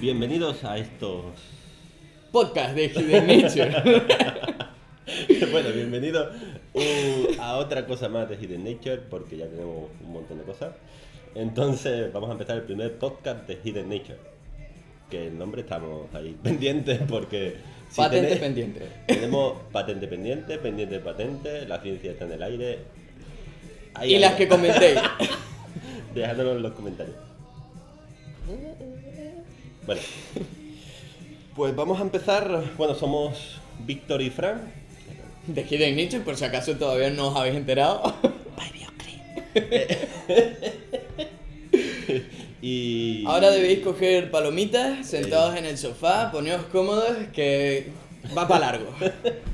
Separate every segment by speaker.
Speaker 1: Bienvenidos a estos.
Speaker 2: Podcast de Hidden Nature.
Speaker 1: bueno, bienvenidos uh, a otra cosa más de Hidden Nature, porque ya tenemos un montón de cosas. Entonces, vamos a empezar el primer podcast de Hidden Nature. Que el nombre estamos ahí pendientes porque. si
Speaker 2: Patente
Speaker 1: tenéis-
Speaker 2: pendiente.
Speaker 1: Tenemos patente pendiente, pendiente de patente, la ciencia está en el aire. Ahí,
Speaker 2: Y
Speaker 1: ahí.
Speaker 2: las que comentéis.
Speaker 1: Dejádmelo en los comentarios. Bueno, pues vamos a empezar. Bueno, somos Víctor y Fran.
Speaker 2: De Hidden Nature, por si acaso todavía no os habéis enterado.
Speaker 1: Y.
Speaker 2: Ahora debéis coger palomitas, sentados en el sofá, poneos cómodos, que va para largo.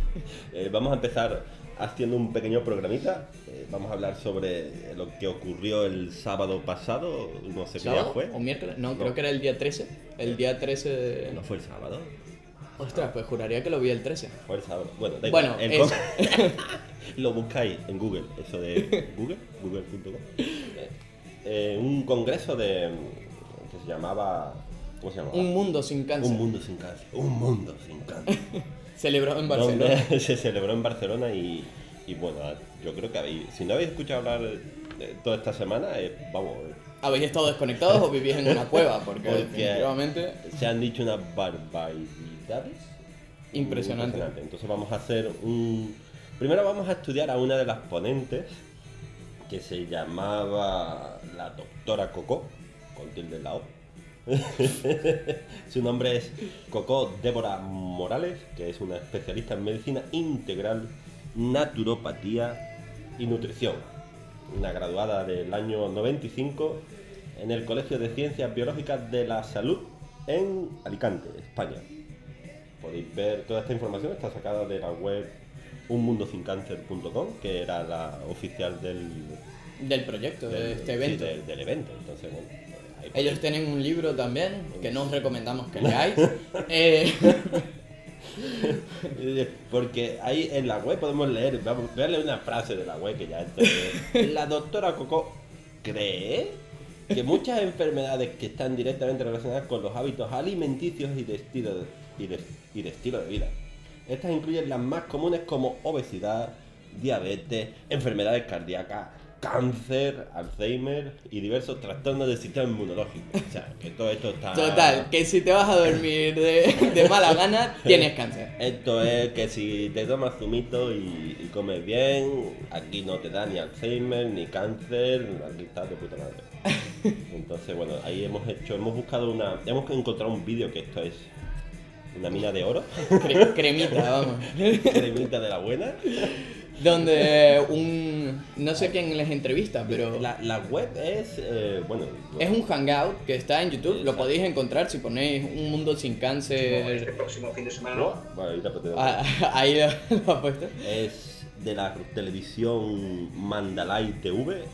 Speaker 1: Eh, vamos a empezar haciendo un pequeño programita. Eh, vamos a hablar sobre lo que ocurrió el sábado pasado. No sé qué día
Speaker 2: ¿Sábado
Speaker 1: fue.
Speaker 2: ¿O miércoles? No,
Speaker 1: No.
Speaker 2: creo que era el día 13. El día 13 de...
Speaker 1: No fue el sábado.
Speaker 2: Ostras, pues juraría que lo vi el 13.
Speaker 1: Fue el sábado. Bueno, da
Speaker 2: Bueno,
Speaker 1: igual. El
Speaker 2: eso.
Speaker 1: com- lo buscáis en Google, eso de Google, google.com. Eh, un congreso de que se llamaba ¿cómo se llamaba?
Speaker 2: Un mundo sin cáncer.
Speaker 1: Un mundo sin cáncer. Un mundo sin cáncer.
Speaker 2: Celebrado en Barcelona.
Speaker 1: donde se celebró en Barcelona y, y bueno, yo creo que habéis, si no habéis escuchado hablar toda esta semana, eh, vamos, eh,
Speaker 2: ¿Habéis estado desconectados o vivís en una cueva? Porque,
Speaker 1: Porque-
Speaker 2: definitivamente...
Speaker 1: se han dicho unas barbaridades.
Speaker 2: Impresionante.
Speaker 1: Entonces vamos a hacer un... Primero vamos a estudiar a una de las ponentes que se llamaba la doctora Coco, con tilde la O. Su nombre es Coco Débora Morales, que es una especialista en medicina integral, naturopatía y nutrición. Una graduada del año 95 en el Colegio de Ciencias Biológicas de la Salud en Alicante, España. Podéis ver toda esta información, está sacada de la web unmundosincancer.com, que era la oficial del,
Speaker 2: Del proyecto, de
Speaker 1: del-
Speaker 2: este
Speaker 1: sí,
Speaker 2: evento.
Speaker 1: del- del evento. Entonces, bueno, ahí
Speaker 2: Ellos tienen un libro también que no os recomendamos que leáis. Eh,
Speaker 1: Porque ahí en la web podemos leer, vamos, voy a leer una frase de la web que ya esto es- La doctora Coco cree que muchas enfermedades que están directamente relacionadas con los hábitos alimenticios y de estilo de, y de, y de estilo de vida. Estas incluyen las más comunes como obesidad, diabetes, enfermedades cardíacas, cáncer, Alzheimer y diversos trastornos del sistema inmunológico. O sea, que todo esto está...
Speaker 2: total, que si te vas a dormir de, de mala gana, tienes cáncer.
Speaker 1: Esto es que si te tomas zumito y, y comes bien, aquí no te da ni Alzheimer, ni cáncer, aquí estás de puta madre. Entonces, bueno, ahí hemos hecho, hemos buscado una, hemos encontrado un vídeo que esto es una mina de oro,
Speaker 2: Cre- cremita, vamos.
Speaker 1: cremita de la buena.
Speaker 2: Donde un. No sé quién les entrevista, pero.
Speaker 1: La, la web es, eh, bueno,
Speaker 2: Es un hangout que está en YouTube. Lo podéis encontrar si ponéis Un Mundo Sin
Speaker 3: este
Speaker 2: Cáncer.
Speaker 3: próximo fin de semana.
Speaker 1: ¿no? Bueno, ahorita te digo.
Speaker 2: Ah, Ahí lo, lo ha puesto.
Speaker 1: Es de la televisión Mandalay TV,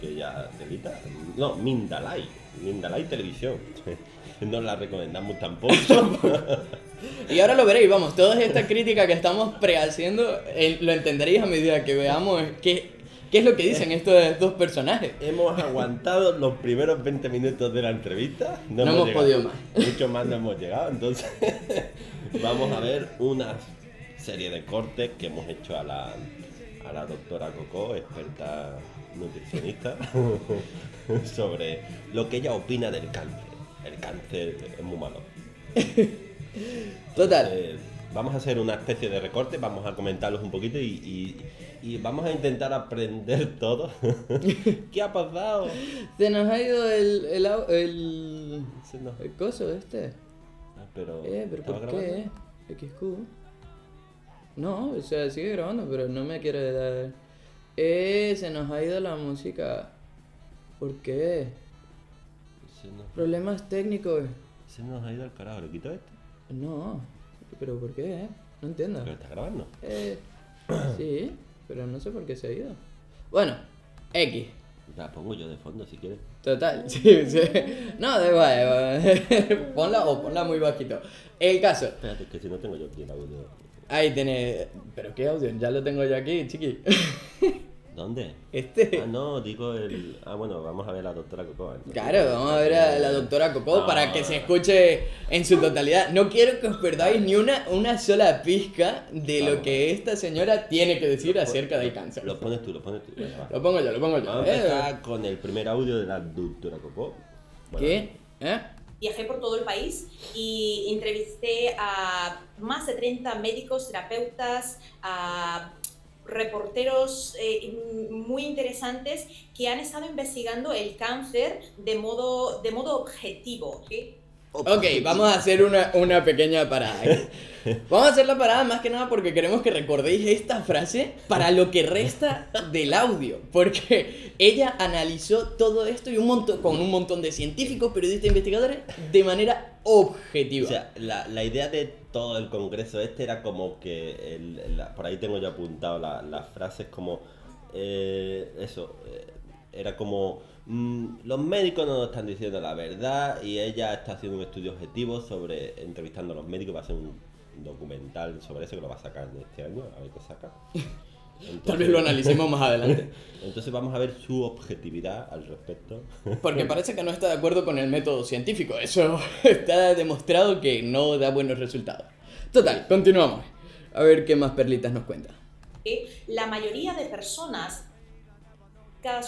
Speaker 1: que ya telita. No, Mindalay. Mindalay Televisión. No la recomendamos tampoco.
Speaker 2: Y ahora lo veréis, vamos, toda esta crítica que estamos prehaciendo eh, lo entenderéis a medida que veamos qué, qué es lo que dicen estos dos personajes.
Speaker 1: hemos aguantado los primeros 20 minutos de la entrevista.
Speaker 2: No hemos podido más.
Speaker 1: Mucho más no hemos llegado. Entonces, vamos a ver una serie de cortes que hemos hecho a la, a la doctora Coco, experta nutricionista, sobre lo que ella opina del cáncer. El cáncer es muy malo.
Speaker 2: Total.
Speaker 1: Eh, vamos a hacer una especie de recorte, vamos a comentarlos un poquito y, y- y vamos a intentar aprender todo. ¿Qué ha pasado?
Speaker 2: Se nos ha ido el, el, el,
Speaker 1: Se nos-
Speaker 2: el coso este.
Speaker 1: Ah, pero,
Speaker 2: Eh, pero
Speaker 1: ¿estaba
Speaker 2: ¿por
Speaker 1: grabando?
Speaker 2: qué? XQ. No, o sea, sigue grabando, pero no me quiere dar. Eh, se nos ha ido la música. ¿Por qué? Problemas técnicos.
Speaker 1: se nos ha ido al carajo, ¿lo quito esto?
Speaker 2: No, pero ¿por qué? No entiendo.
Speaker 1: ¿Pero está grabando?
Speaker 2: Eh, sí, pero no sé por qué se ha ido. Bueno, X.
Speaker 1: La pongo yo de fondo si quieres.
Speaker 2: Total, sí, sí. No, da igual. ponla o ponla muy bajito. El caso,
Speaker 1: Espérate, que si no tengo yo aquí el audio.
Speaker 2: Ahí tiene. ¿Pero qué audio? Ya lo tengo yo aquí, chiqui.
Speaker 1: ¿Dónde?
Speaker 2: Este.
Speaker 1: Ah, no, digo el. Ah, bueno, vamos a ver a la doctora Coco. antes.
Speaker 2: Claro, vamos a ver a la doctora Coco
Speaker 1: Ah.
Speaker 2: para que se escuche en su totalidad. No quiero que os perdáis ni una, una sola pizca de lo
Speaker 1: Vamos.
Speaker 2: que esta señora tiene que decir acerca del cáncer.
Speaker 1: Lo pones tú, lo pones tú. va.
Speaker 2: Lo pongo yo, lo pongo yo.
Speaker 1: Vamos a
Speaker 2: ¿eh?
Speaker 1: empezar con el primer audio de la doctora Coco. Bueno,
Speaker 2: ¿Qué? ¿Eh?
Speaker 3: Viajé por todo el país y entrevisté a más de 30 médicos, terapeutas, a reporteros eh, muy interesantes que han estado investigando el cáncer de modo, de modo objetivo. ¿sí?
Speaker 2: Ok, vamos a hacer una, una pequeña parada. Vamos a hacer la parada más que nada porque queremos que recordéis esta frase para lo que resta del audio. Porque ella analizó todo esto y un montón, con un montón de científicos, periodistas e investigadores de manera objetiva.
Speaker 1: O sea, la, la idea de todo el congreso este era como que, el- la- por ahí tengo yo apuntado la- las frases como, eh, eso, eh, era como, mm, los médicos no nos están diciendo la verdad y ella está haciendo un estudio objetivo sobre, entrevistando a los médicos, va a hacer un documental sobre eso que lo va a sacar este año, a ver qué saca.
Speaker 2: Tal vez lo analicemos más adelante.
Speaker 1: Entonces vamos a ver su objetividad al respecto.
Speaker 2: Porque parece que no está de acuerdo con el método científico. Eso está demostrado que no da buenos resultados. Total, continuamos. A ver qué más perlitas nos cuenta.
Speaker 3: que la mayoría de personas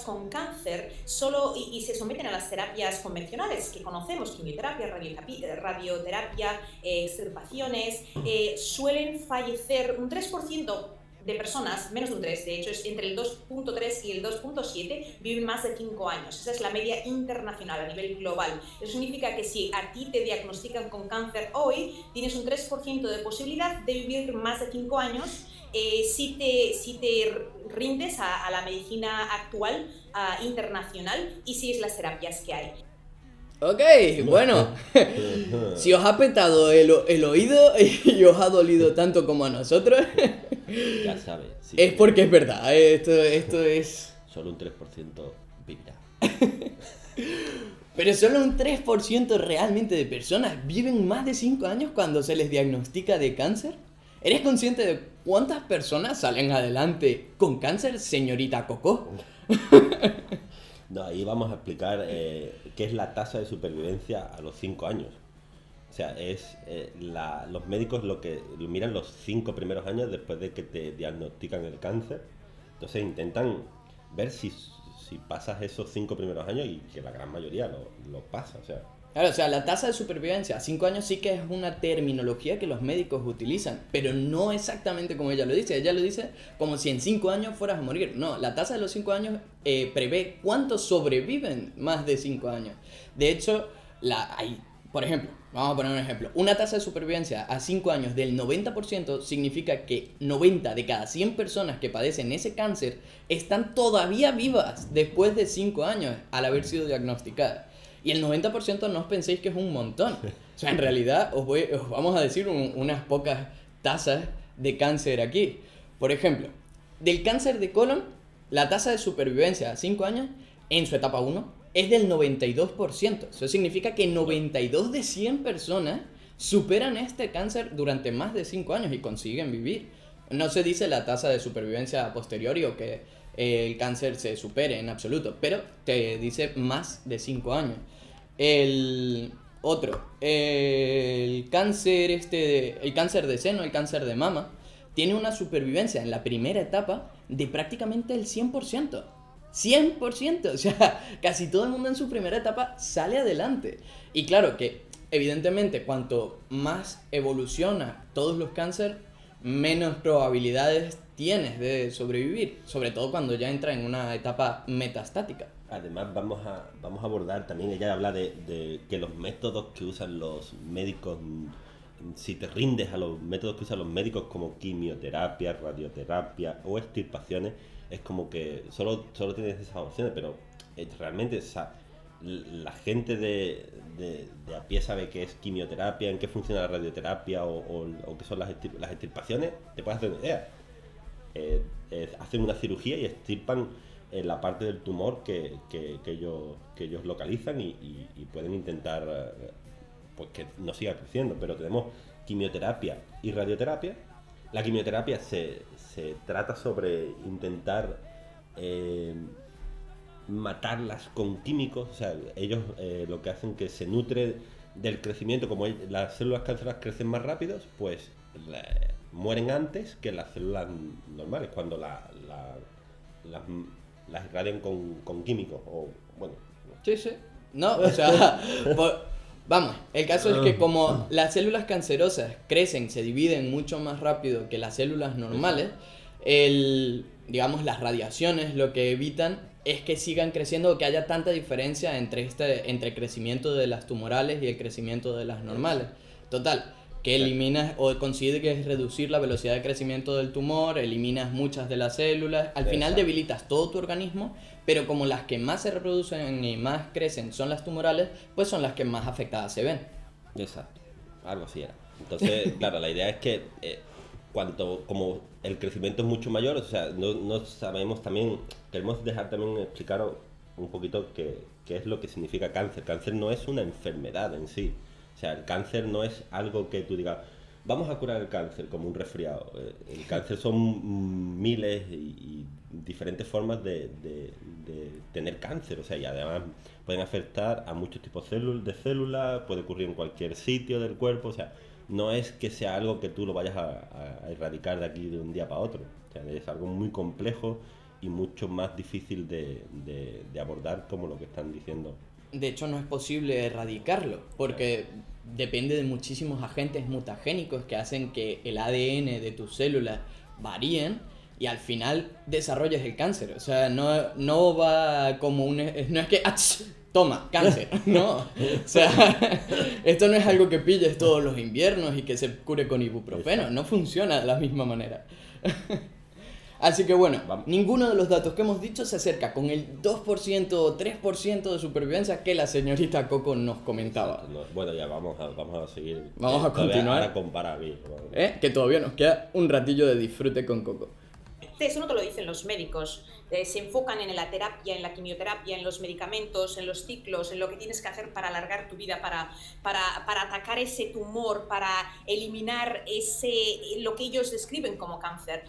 Speaker 3: con cáncer solo y, y se someten a las terapias convencionales que conocemos, quimioterapia, radioterapia, radioterapia eh, extirpaciones, eh, suelen fallecer un 3% de personas, menos de un 3, de hecho es entre el 2.3 y el 2.7, viven más de 5 años. Esa es la media internacional a nivel global. Eso significa que si a ti te diagnostican con cáncer hoy, tienes un 3% de posibilidad de vivir más de 5 años eh, si, te, si te rindes a, la medicina actual internacional y sigues las terapias que hay.
Speaker 2: Ok, bueno, si os ha petado el, oído y os ha dolido tanto como a nosotros,
Speaker 1: Ya sabes. sí,
Speaker 2: es porque es verdad, esto, esto es...
Speaker 1: Solo un 3% vivirá.
Speaker 2: Pero solo un 3% realmente de personas viven más de 5 años cuando se les diagnostica de cáncer. ¿Eres consciente de cuántas personas salen adelante con cáncer, señorita Coco?
Speaker 1: No, ahí vamos a explicar eh, qué es la tasa de supervivencia a los 5 años. O sea, es eh, los médicos lo que miran los 5 primeros años después de que te diagnostican el cáncer. Entonces intentan ver si, si pasas esos 5 primeros años y que la gran mayoría lo, lo pasa. O sea,
Speaker 2: Claro, o sea, la tasa de supervivencia a 5 años sí que es una terminología que los médicos utilizan, pero no exactamente como ella lo dice. Ella lo dice como si en 5 años fueras a morir. No, la tasa de los 5 años eh, prevé cuántos sobreviven más de 5 años. De hecho, la, hay, por ejemplo, vamos a poner un ejemplo. Una tasa de supervivencia a 5 años del 90% significa que 90 de cada 100 personas que padecen ese cáncer están todavía vivas después de 5 años al haber sido diagnosticadas. Y el 90% no os penséis que es un montón. O sea, en realidad os, voy, os vamos a decir un- unas pocas tasas de cáncer aquí. Por ejemplo, del cáncer de colon, la tasa de supervivencia a 5 años en su etapa 1 es del 92%. Eso significa que 92 de 100 personas superan este cáncer durante más de 5 años y consiguen vivir. No se dice la tasa de supervivencia a posteriori o que eh, el cáncer se supere en absoluto, pero te dice más de 5 años. El otro, el cáncer este, de- el cáncer de seno, el cáncer de mama, tiene una supervivencia en la primera etapa de prácticamente el 100%. 100%, o sea, casi todo el mundo en su primera etapa sale adelante. Y claro que, evidentemente, cuanto más evoluciona todos los cánceres, menos probabilidades tienes de sobrevivir, sobre todo cuando ya entra en una etapa metastática.
Speaker 1: Además vamos a, vamos a abordar también, ella habla de, que los métodos que usan los médicos, si te rindes a los métodos que usan los médicos como quimioterapia, radioterapia o extirpaciones, es como que solo, solo tienes esas opciones, pero realmente la gente de, de, a pie sabe qué es quimioterapia, en qué funciona la radioterapia o, o, qué son las, las extirpaciones, te puedes hacer una idea. Eh, eh, hacen una cirugía y extirpan eh, la parte del tumor que, que- ellos, que ellos localizan y, pueden intentar eh, pues que no siga creciendo. Pero tenemos quimioterapia y radioterapia. La quimioterapia se, se trata sobre intentar eh, matarlas con químicos, o sea, ellos eh, lo que hacen que se nutre del crecimiento, como las células cancerosas crecen más rápidos, pues mueren antes que las células normales, cuando la- la- las, las irradian con, con químicos, o bueno,
Speaker 2: Sí, sí. No, o sea, por- vamos, el caso es que como las células cancerosas crecen, se dividen mucho más rápido que las células normales, el, digamos, las radiaciones lo que evitan es que sigan creciendo o que haya tanta diferencia entre, este, entre el crecimiento de las tumorales y el crecimiento de las normales. Total, que eliminas o consigues reducir la velocidad de crecimiento del tumor, eliminas muchas de las células, al final debilitas todo tu organismo, pero como las que más se reproducen y más crecen son las tumorales, pues son las que más afectadas se ven.
Speaker 1: Exacto, algo así era. Entonces, claro, la idea es que eh, cuanto como el crecimiento es mucho mayor, o sea, no, no sabemos también, queremos dejar también explicaros un poquito qué, qué es lo que significa cáncer. Cáncer no es una enfermedad en sí. O sea, el cáncer no es algo que tú digas, vamos a curar el cáncer como un resfriado. Eh, El cáncer son mm, miles y, y diferentes formas de, de- de tener cáncer. O sea, y además pueden afectar a muchos tipos de célul- de células, puede ocurrir en cualquier sitio del cuerpo. O sea, no es que sea algo que tú lo vayas a, erradicar de aquí de un día para otro. O sea, es algo muy complejo y mucho más difícil de, de- de abordar como lo que están diciendo.
Speaker 2: De hecho, no es posible erradicarlo, porque depende de muchísimos agentes mutagénicos que hacen que el ADN de tus células varíen y al final desarrolles el cáncer. O sea, no, no va como un... No es que... ¡ach! Toma, cáncer. No. O sea, esto no es algo que pilles todos los inviernos y que se cure con ibuprofeno. No funciona de la misma manera. Así que bueno,
Speaker 1: Vamos.
Speaker 2: ninguno de los datos que hemos dicho se acerca con el 2% o 3% de supervivencia que la señorita Coco nos comentaba.
Speaker 1: No, bueno, ya vamos a, vamos a seguir.
Speaker 2: Vamos a
Speaker 1: Todavía
Speaker 2: continuar.
Speaker 1: Ahora compara aquí. vamos.
Speaker 2: ¿Eh? Que todavía nos queda un ratillo de disfrute con Coco.
Speaker 3: Eso no te lo dicen los médicos. Eh, se enfocan en la terapia, en la quimioterapia, en los medicamentos, en los ciclos, en lo que tienes que hacer para alargar tu vida, para, para, para atacar ese tumor, para eliminar ese, lo que ellos describen como cáncer.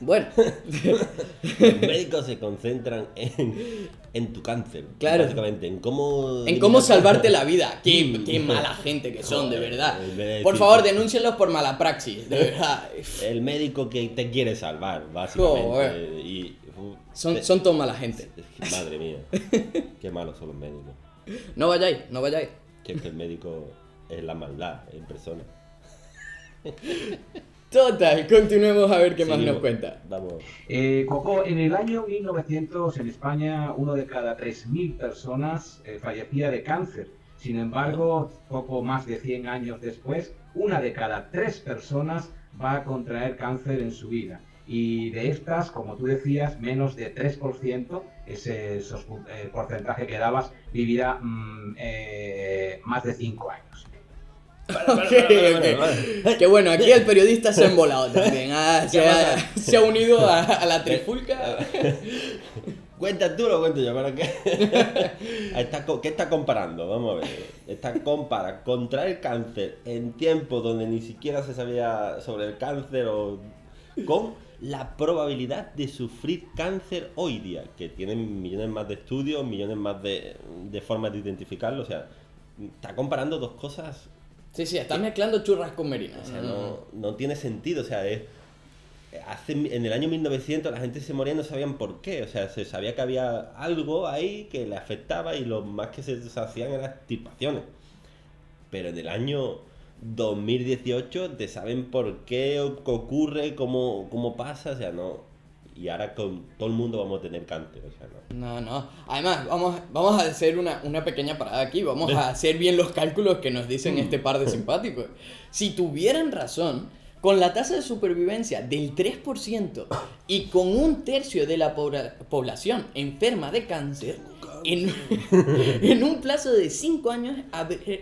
Speaker 2: Bueno,
Speaker 1: Los médicos se concentran en, en tu cáncer.
Speaker 2: Claro.
Speaker 1: Básicamente, en cómo.
Speaker 2: en cómo salvarte la vida. Qué, qué mala gente que son, de verdad.
Speaker 1: de
Speaker 2: Por favor, denúncienlos por mala praxis, de verdad.
Speaker 1: El médico que te quiere salvar, básicamente.
Speaker 2: Joder.
Speaker 1: Y, uf,
Speaker 2: Son, son todos mala gente.
Speaker 1: Madre mía. Qué malos son los médicos.
Speaker 2: No vayáis, no vayáis.
Speaker 1: Que el médico es la maldad en persona.
Speaker 2: Total, continuemos a ver qué más
Speaker 1: Seguimos.
Speaker 2: nos cuenta.
Speaker 1: Vamos.
Speaker 4: Eh, Coco, en el año 1900 en España uno de cada 3.000 personas eh, fallecía de cáncer. Sin embargo, poco más de 100 años después, una de cada tres personas va a contraer cáncer en su vida. Y de estas, como tú decías, menos de 3%, ese eh, porcentaje que dabas, vivirá mm, eh, más de 5 años.
Speaker 2: Que bueno, aquí el periodista se ha embolado también. Ah, se, ha, se ha unido a, a la trifulca.
Speaker 1: Cuenta tú o lo cuento yo, ¿para qué? Está ¿Qué está comparando? Vamos a ver. Está compara contraer cáncer en tiempos donde ni siquiera se sabía sobre el cáncer o con la probabilidad de sufrir cáncer hoy día, que tienen millones más de estudios, millones más de, de formas de identificarlo. O sea, está comparando dos cosas
Speaker 2: Sí, sí, estás mezclando churras con merinas.
Speaker 1: o sea, no, no tiene sentido. O sea, es, hace, en el año 1900 la gente se moría y no sabían por qué. O sea, se sabía que había algo ahí que le afectaba y lo más que se hacían eran extirpaciones. Pero en el año 2018 te saben por qué ocurre, cómo, cómo pasa. O sea, no. Y ahora con todo el mundo vamos a tener cáncer. O sea, no.
Speaker 2: No, no. Además, vamos, vamos a hacer una, una pequeña parada aquí. Vamos a hacer bien los cálculos que nos dicen este par de simpáticos. Si tuvieran razón, con la tasa de supervivencia del 3% y con un tercio de la población enferma de cáncer, en, en un plazo de 5 años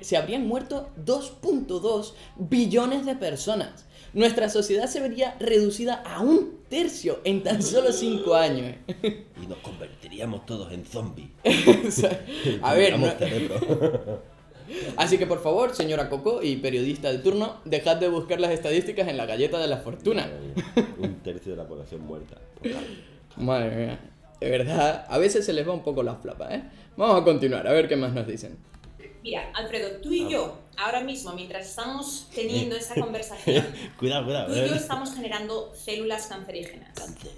Speaker 2: se habrían muerto 2.2 billones de personas. Nuestra sociedad se vería reducida a un tercio en tan solo 5 años.
Speaker 1: Y nos convertiríamos todos en zombies.
Speaker 2: A ver, no,
Speaker 1: cerebro.
Speaker 2: Así que por favor, señora Coco y periodista de turno, dejad de buscar las estadísticas en la galleta de la fortuna.
Speaker 1: Un tercio de la población muerta.
Speaker 2: Madre mía, de verdad, a veces se les va un poco la flapa, ¿eh? Vamos a continuar, a ver qué más nos dicen.
Speaker 3: Mira, Alfredo, tú y yo, ahora mismo, mientras estamos teniendo esa conversación,
Speaker 1: Cuidado, cuidado.
Speaker 3: tú y yo
Speaker 1: ¿eh?
Speaker 3: estamos generando células cancerígenas.
Speaker 1: Cáncer.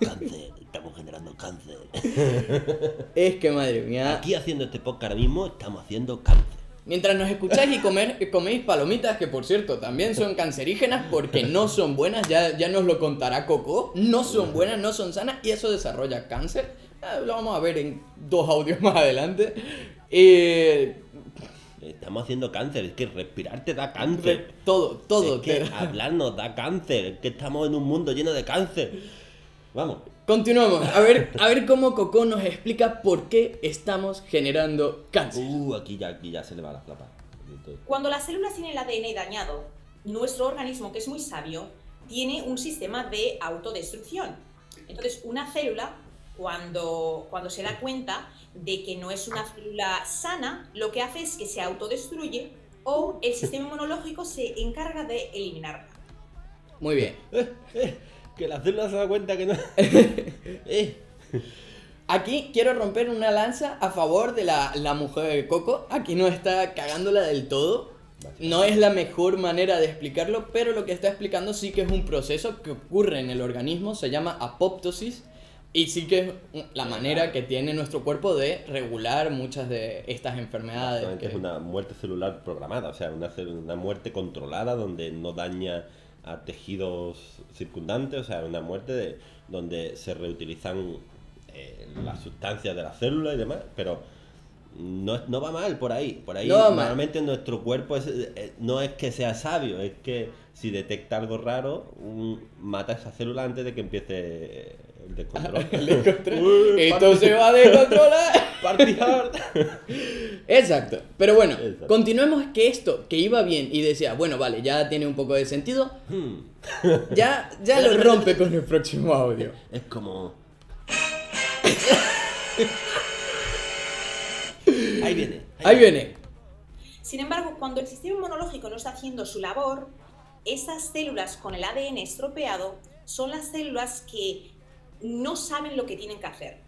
Speaker 1: Cáncer. Estamos generando cáncer.
Speaker 2: Es que madre mía,
Speaker 1: Aquí haciendo este podcast ahora mismo estamos haciendo cáncer.
Speaker 2: mientras nos escucháis y comer, coméis palomitas, que por cierto también son cancerígenas porque no son buenas, ya, ya nos lo contará Coco, no son buenas, no son sanas y eso desarrolla cáncer. Eh, lo vamos a ver en dos audios más adelante. Eh,
Speaker 1: Estamos haciendo cáncer. Es que respirar te da
Speaker 2: re-
Speaker 1: cáncer.
Speaker 2: todo, todo.
Speaker 1: Es que
Speaker 2: te-
Speaker 1: hablar nos da cáncer. Es que estamos en un mundo lleno de cáncer. Vamos.
Speaker 2: Continuamos, a ver, a ver cómo Coco nos explica por qué estamos generando cáncer.
Speaker 1: Uh, aquí ya, aquí ya se le va la flapa.
Speaker 3: Cuando las células tienen el ADN dañado, nuestro organismo, que es muy sabio, tiene un sistema de autodestrucción. Entonces, una célula, cuando, cuando se da cuenta de que no es una célula sana, lo que hace es que se autodestruye o el sistema inmunológico se encarga de eliminarla.
Speaker 2: Muy bien.
Speaker 1: Que la célula se da cuenta que no. eh.
Speaker 2: Aquí quiero romper una lanza a favor de la, la mujer de Coco. Aquí no está cagándola del todo. No es la mejor manera de explicarlo, pero lo que está explicando sí que es un proceso que ocurre en el organismo, se llama apoptosis, y sí que es la manera que tiene nuestro cuerpo de regular muchas de estas enfermedades. Que-
Speaker 1: es una muerte celular programada, o sea, una, una muerte controlada donde no daña a tejidos circundantes, o sea, una muerte de- donde se reutilizan eh, las sustancias de la célula y demás, pero no, no va mal por ahí. Por ahí
Speaker 2: No
Speaker 1: normalmente nuestro cuerpo es, eh, no es que sea sabio, es que si detecta algo raro, un- mata esa célula antes de que empiece eh, el. Uy, party-
Speaker 2: se va a descontrolar.
Speaker 1: party hard.
Speaker 2: Exacto. Pero bueno,
Speaker 1: Exacto.
Speaker 2: continuemos que esto, que iba bien y decía, bueno, vale, ya tiene un poco de sentido,
Speaker 1: Hmm.
Speaker 2: ya, ya lo rompe con el próximo audio.
Speaker 1: Es como. Ahí viene.
Speaker 2: Ahí viene.
Speaker 3: Sin embargo, cuando el sistema inmunológico no está haciendo su labor, esas células con el ADN estropeado son las células que no saben lo que tienen que hacer.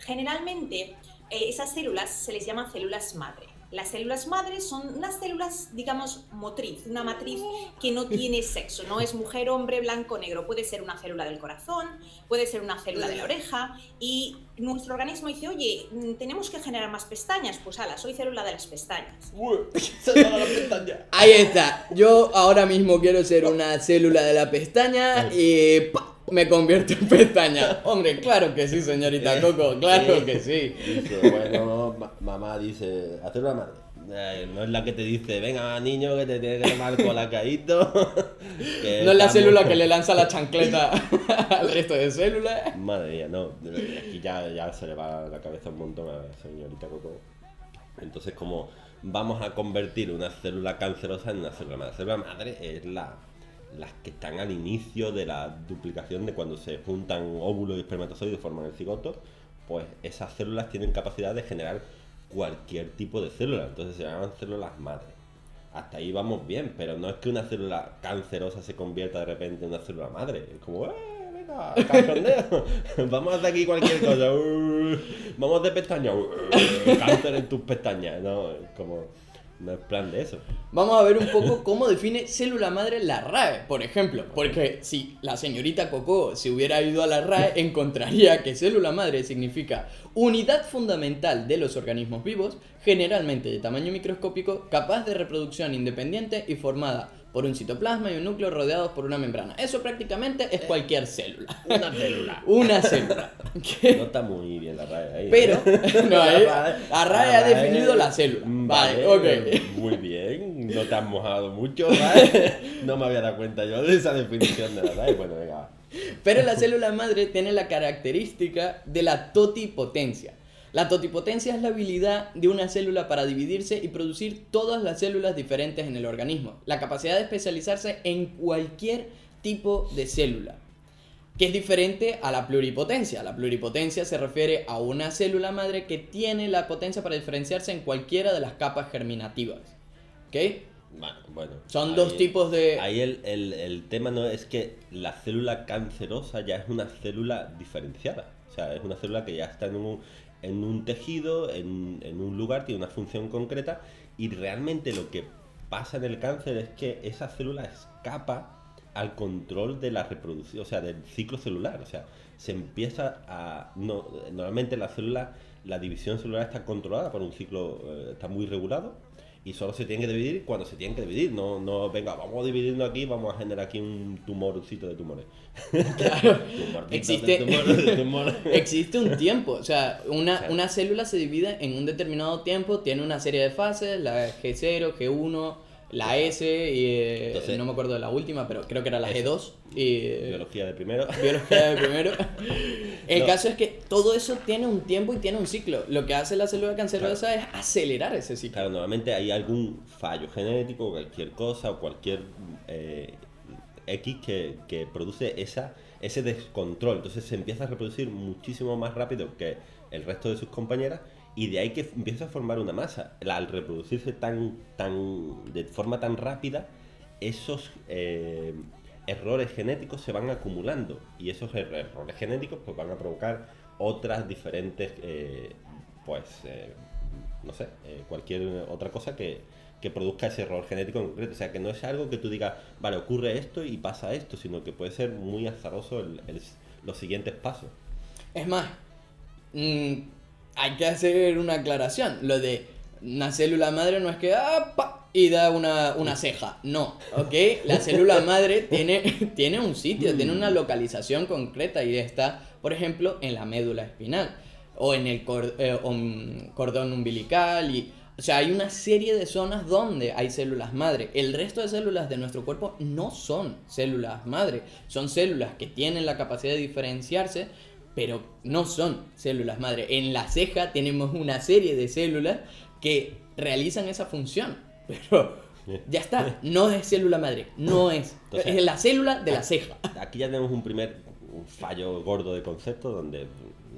Speaker 3: Generalmente, eh, esas células se les llama células madre. Las células madre son unas células, digamos, motriz, una matriz que no tiene sexo, no es mujer, hombre, blanco, negro. Puede ser una célula del corazón, puede ser una célula de la oreja y nuestro organismo dice, oye, mm, tenemos que generar más pestañas. Pues ala, soy célula de las pestañas.
Speaker 2: Ahí está. Yo ahora mismo quiero ser una célula de la pestaña y ¡pa! Me convierto en pestaña. Hombre, claro que sí, señorita Coco, claro que sí.
Speaker 1: Dice, bueno, ma- mamá dice, hacer una madre. Eh, no es la que te dice, venga niño que te tiene que tomar colacadito. que
Speaker 2: No es la célula que le lanza la chancleta al resto de células.
Speaker 1: Madre mía, no. Aquí ya, ya se le va la cabeza un montón a la señorita Coco. Entonces, como vamos a convertir una célula cancerosa en una célula madre. La célula madre es la, las que están al inicio de la duplicación de cuando se juntan óvulos y espermatozoides y forman el cigoto. Pues esas células tienen capacidad de generar cualquier tipo de célula. Entonces se llaman células madre. Hasta ahí vamos bien, pero no es que una célula cancerosa se convierta de repente en una célula madre. Es como, ¡eh! Venga. Vamos a hacer aquí cualquier cosa. Vamos de pestaña. Cáncer en tus pestañas. No, es como. No es plan de eso.
Speaker 2: Vamos a ver un poco cómo define célula madre la RAE, por ejemplo. Porque si la señorita Coco se hubiera ido a la RAE, encontraría que célula madre significa unidad fundamental de los organismos vivos, generalmente de tamaño microscópico, capaz de reproducción independiente y formada por un citoplasma y un núcleo rodeados por una membrana. Eso prácticamente es cualquier célula.
Speaker 1: Una célula.
Speaker 2: Una célula.
Speaker 1: No está muy bien la RAE ahí. ¿eh?
Speaker 2: Pero, no, ahí-
Speaker 1: RAE
Speaker 2: la RAE ha definido la célula.
Speaker 1: Mm,
Speaker 2: Vale, ok.
Speaker 1: Muy bien. No te has mojado mucho, RAE. No me había dado cuenta yo de esa definición de la RAE. Bueno, venga.
Speaker 2: Pero la célula madre tiene la característica de la totipotencia. La totipotencia es la habilidad de una célula para dividirse y producir todas las células diferentes en el organismo. La capacidad de especializarse en cualquier tipo de célula. que es diferente a la pluripotencia. La pluripotencia se refiere a una célula madre que tiene la potencia para diferenciarse en cualquiera de las capas germinativas. ¿Ok?
Speaker 1: Bueno, bueno,
Speaker 2: Son dos tipos de...
Speaker 1: Ahí el, el- el tema no es que la célula cancerosa ya es una célula diferenciada. O sea, es una célula que ya está en un, en un tejido, en, en un lugar, tiene una función concreta y realmente lo que pasa en el cáncer es que esa célula escapa al control de la reproducción, o sea, del ciclo celular. O sea, se empieza a... No, normalmente la célula, la división celular está controlada por un ciclo, eh, está muy regulado y solo se tiene que dividir cuando se tiene que dividir. No, no venga, vamos a dividirlo aquí, vamos a generar aquí un tumorcito de tumores.
Speaker 2: Claro. Existe-. Existe un tiempo, o sea, una,
Speaker 1: Claro.
Speaker 2: una célula se divide en un determinado tiempo, tiene una serie de fases, la G0, G1, la S, y eh,
Speaker 1: Entonces-
Speaker 2: no me acuerdo de la última, pero creo que era la
Speaker 1: Eso.
Speaker 2: G2, y eh,
Speaker 1: Biología de primero.
Speaker 2: biología de primero. El
Speaker 1: No.
Speaker 2: caso es que todo eso tiene un tiempo y tiene un ciclo. Lo que hace la célula cancerosa es acelerar ese ciclo.
Speaker 1: Claro, normalmente hay algún fallo genético, cualquier cosa o cualquier eh, X que, que produce esa, ese descontrol. Entonces se empieza a reproducir muchísimo más rápido que el resto de sus compañeras y de ahí que empieza a formar una masa. Al reproducirse tan, tan, de forma tan rápida, esos eh, errores genéticos se van acumulando y esos er- errores genéticos pues, van a provocar otras diferentes, eh, pues, eh, no sé, cualquier otra cosa que, que produzca ese error genético en concreto. O sea, que no es algo que tú digas, vale, ocurre esto y pasa esto, sino que puede ser muy azaroso los siguientes pasos.
Speaker 2: Es más, mm, hay que hacer una aclaración. Lo de una célula madre no es que ah, y da una, una ceja. No, ¿ok? La célula madre tiene, tiene un sitio, tiene una localización concreta y está, por ejemplo, en la médula espinal o en el eh, cordón umbilical y... O sea, hay una serie de zonas donde hay células madre. El resto de células de nuestro cuerpo no son células madre. Son células que tienen la capacidad de diferenciarse, pero no son células madre. En la ceja tenemos una serie de células que realizan esa función. Pero ya está, no es célula madre, no es.
Speaker 1: Entonces-
Speaker 2: es la célula de la ceja.
Speaker 1: Aquí ya tenemos un primer fallo gordo de concepto donde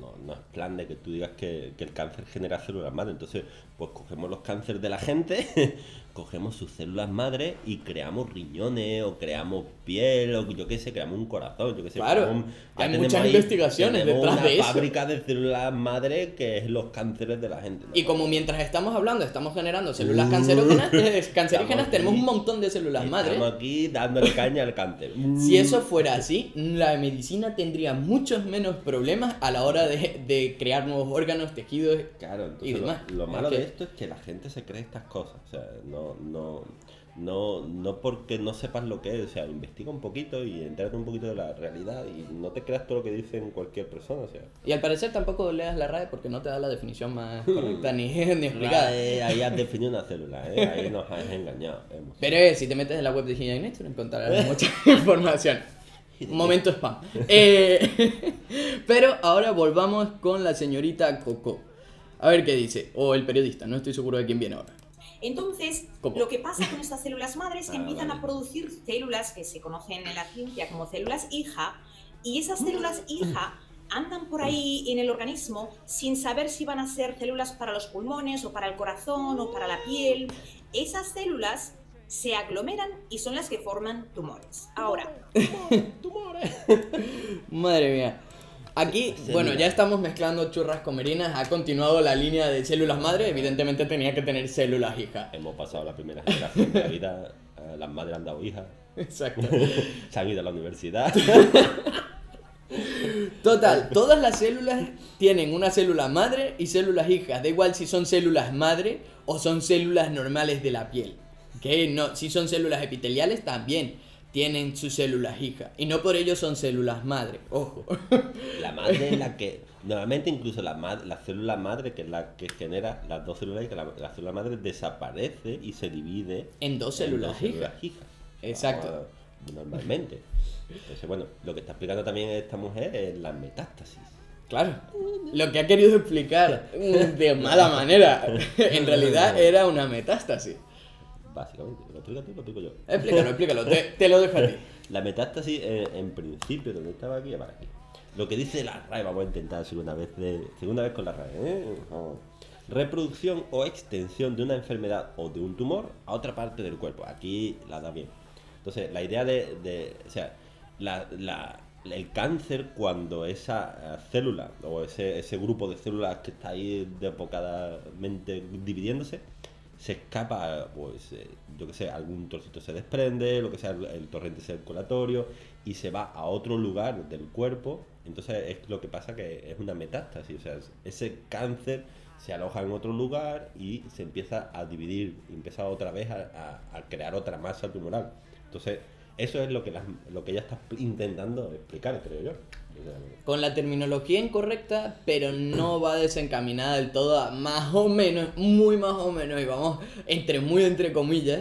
Speaker 1: no, no es plan de que tú digas que, que el cáncer genera células madre. Entonces, pues cogemos los cánceres de la gente, cogemos sus células madre y creamos riñones o creamos piel o yo qué sé, creamos un corazón, yo qué sé.
Speaker 2: Claro,
Speaker 1: creamos-
Speaker 2: hay muchas
Speaker 1: ahí-
Speaker 2: investigaciones detrás
Speaker 1: una
Speaker 2: de eso.
Speaker 1: fábrica de células madre que es los cánceres de la gente. ¿no?
Speaker 2: Y como mientras estamos hablando, estamos generando células cancerígenas, eh, cancerígenas tenemos un montón de células madre.
Speaker 1: Estamos aquí dándole caña al cáncer.
Speaker 2: Si eso fuera así, la medicina tendría muchos menos problemas a la hora de, de crear nuevos órganos, tejidos.
Speaker 1: Claro,
Speaker 2: y
Speaker 1: lo-
Speaker 2: demás.
Speaker 1: lo, malo de esto es que la gente se cree estas cosas. O sea, no, no, no, no porque no sepas lo que es. O sea, investiga un poquito y entérate un poquito de la realidad y no te creas todo lo que dicen cualquier persona. O sea,
Speaker 2: Y al parecer tampoco leas la RAE porque no te da la definición más correcta ni, ni explicada.
Speaker 1: ahí, ahí has definido una célula, ¿eh? ahí nos has engañado. hemos-
Speaker 2: Pero eh, si te metes en la web de Genial Nature encontrarás mucha información. Momento spam. Eh, pero ahora volvamos con la señorita Coco. A ver qué dice. O el periodista, no estoy seguro de quién viene ahora.
Speaker 3: Entonces,
Speaker 2: ¿Cómo?
Speaker 3: lo que pasa con estas células madres es que
Speaker 1: Ah,
Speaker 3: empiezan
Speaker 1: vale.
Speaker 3: a producir células que se conocen en la ciencia como células hija, y esas células hija andan por ahí en el organismo sin saber si van a ser células para los pulmones o para el corazón o para la piel. Esas células se aglomeran y son las que forman tumores. Ahora,
Speaker 2: Madre mía. Aquí, bueno, ya estamos mezclando churras con merinas. Ha continuado la línea de células madre. Evidentemente tenía que tener células hija.
Speaker 1: Hemos pasado la primera generación de la vida, eh, las madres han dado hijas,
Speaker 2: Exacto.
Speaker 1: se han ido a la universidad.
Speaker 2: Total, todas las células tienen una célula madre y células hijas. Da igual si son células madre o son células normales de la piel. Que no, si son células epiteliales también tienen sus células hijas. Y no por ello son células madre. Ojo.
Speaker 1: La madre es la que. Normalmente, incluso la, ma- la célula madre, que es la que genera las dos células, que la, la célula madre desaparece y se divide
Speaker 2: En dos
Speaker 1: en
Speaker 2: células
Speaker 1: dos
Speaker 2: hijas.
Speaker 1: células hijas.
Speaker 2: Exacto.
Speaker 1: Ahora, Normalmente. Entonces, bueno, lo que está explicando también esta mujer es la metástasis.
Speaker 2: Claro. Lo que ha querido explicar de mala manera. En realidad era una metástasis.
Speaker 1: Básicamente. ¿Lo explico tú? Lo explico yo.
Speaker 2: Explícalo, explícalo. Te, te lo dejo a ti.
Speaker 1: La metástasis, eh, en principio, donde estaba aquí, vale, aquí. Lo que dice la RAE, vamos a intentar segunda vez, de, segunda vez con la RAE. ¿eh? Vamos. Reproducción o extensión de una enfermedad o de un tumor a otra parte del cuerpo. Aquí la da bien. Entonces, la idea de, de- o sea, la, la- el cáncer cuando esa eh, célula o ese, ese grupo de células que está ahí desbocadamente dividiéndose, se escapa, pues, eh, yo que sé, algún trocito se desprende, lo que sea, el, el torrente circulatorio, y se va a otro lugar del cuerpo. Entonces es lo que pasa que es una metástasis, o sea, es- ese cáncer se aloja en otro lugar y se empieza a dividir, empieza otra vez a, a- a crear otra masa tumoral. Entonces, eso es lo que, las- lo que ella está intentando explicar, creo yo.
Speaker 2: Con la terminología incorrecta, pero no va desencaminada del todo a más o menos, muy más o menos, y vamos, entre muy entre comillas,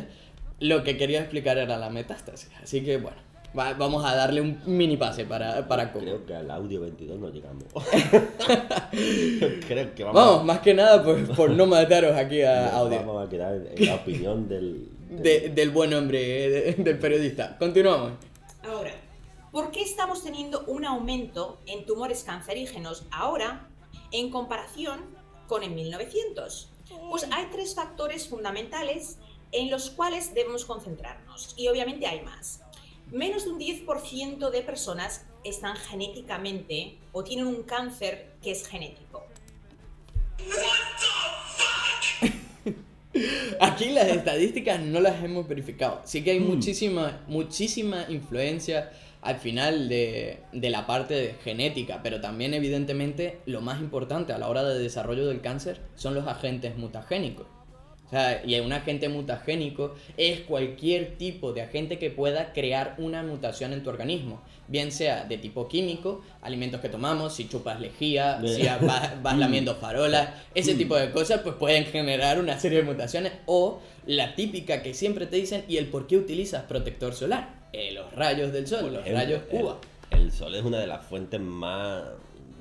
Speaker 2: lo que quería explicar era la metástasis. Así que bueno, va- vamos a darle un mini pase para, para Coco.
Speaker 1: Creo que al audio 22 no llegamos. creo que vamos,
Speaker 2: Vamos, más que nada por, por no mataros aquí a audio.
Speaker 1: vamos a quedar en, en la opinión del... del-
Speaker 2: De- del buen hombre, eh, de- del periodista. Continuamos.
Speaker 3: Ahora, ¿por qué estamos teniendo un aumento en tumores cancerígenos ahora en comparación con en 1900? Pues hay tres factores fundamentales en los cuales debemos concentrarnos y obviamente hay más. Menos de un 10% de personas están genéticamente o tienen un cáncer que es genético.
Speaker 2: Aquí las estadísticas no las hemos verificado. Sí que hay
Speaker 1: Hmm.
Speaker 2: muchísima, muchísima influencia al final de, de la parte de genética, pero también evidentemente lo más importante a la hora de desarrollo del cáncer son los agentes mutagénicos. O sea, y un agente mutagénico es cualquier tipo de agente que pueda crear una mutación en tu organismo, bien sea de tipo químico, alimentos que tomamos, si chupas lejía, si vas, vas lamiendo farolas, ese tipo de cosas pues pueden generar una serie de mutaciones o la típica que siempre te dicen y el por qué utilizas protector solar, Eh, los rayos del sol,
Speaker 1: Por
Speaker 2: los
Speaker 1: ejemplo,
Speaker 2: rayos
Speaker 1: el-
Speaker 2: UVA.
Speaker 1: El, sol es una de las fuentes más,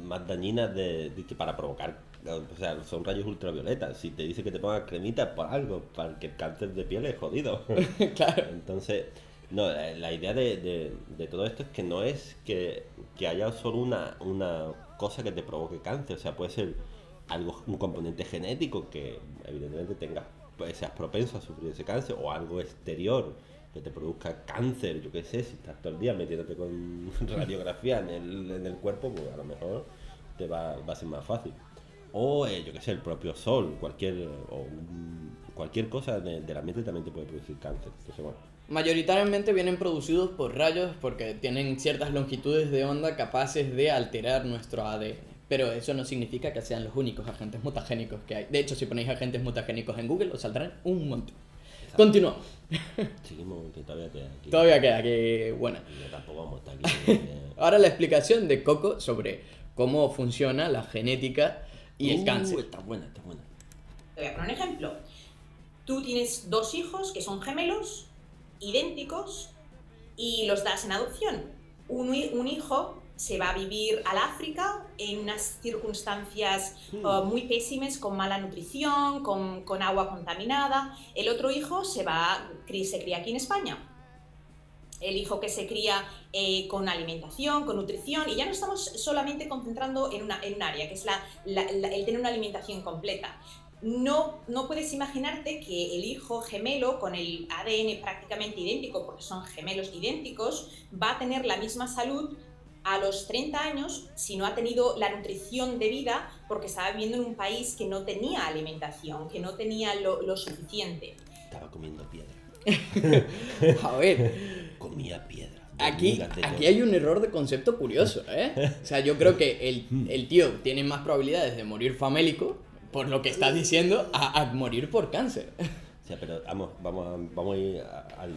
Speaker 1: más dañinas de, de para provocar. O sea, son rayos ultravioletas. Si te dice que te pongas cremita por algo, para que el cáncer de piel es jodido.
Speaker 2: claro.
Speaker 1: Entonces, no, la, la idea de, de- de todo esto es que no es que, que haya solo una, una cosa que te provoque cáncer. O sea, puede ser algo, un componente genético que evidentemente tengas, pues, seas propenso a sufrir ese cáncer o algo exterior que te produzca cáncer, yo qué sé, si estás todo el día metiéndote con radiografía en el, en el cuerpo, pues a lo mejor te va, va a ser más fácil. O eh, yo qué sé, el propio sol, cualquier, o cualquier cosa de- del ambiente también te puede producir cáncer. Entonces, bueno,
Speaker 2: Mayoritariamente vienen producidos por rayos porque tienen ciertas longitudes de onda capaces de alterar nuestro ADN. Pero eso no significa que sean los únicos agentes mutagénicos que hay. De hecho, si ponéis agentes mutagénicos en Google, os saldrán un montón. Continuamos.
Speaker 1: seguimos, que todavía queda aquí.
Speaker 2: Todavía queda que buena.
Speaker 1: Y yo tampoco vamos a estar aquí.
Speaker 2: Ahora la explicación de Coco sobre cómo funciona la genética y el
Speaker 1: Uh,
Speaker 2: cáncer.
Speaker 1: Está buena, está buena.
Speaker 3: Te voy a poner un ejemplo. Tú tienes dos hijos que son gemelos, idénticos, y los das en adopción. Un, un hijo se va a vivir al África en unas circunstancias uh, muy pésimas, con mala nutrición, con, con agua contaminada. El otro hijo se, va, se cría aquí en España. El hijo que se cría eh, con alimentación, con nutrición, y ya no estamos solamente concentrando en, una, en un área, que es la, la- la- el tener una alimentación completa. No, no puedes imaginarte que el hijo gemelo con el ADN prácticamente idéntico, porque son gemelos idénticos, va a tener la misma salud a los 30 años si no ha tenido la nutrición debida porque estaba viviendo en un país que no tenía alimentación, que no tenía lo, lo suficiente.
Speaker 1: Estaba comiendo piedra.
Speaker 2: A ver,
Speaker 1: Comía piedra.
Speaker 2: Aquí, aquí hay un error de concepto curioso, ¿eh? O sea, yo creo que el, el tío tiene más probabilidades de morir famélico, por lo que estás diciendo, a, a morir por cáncer.
Speaker 1: O sea, pero vamos, vamos, a, vamos a ir al...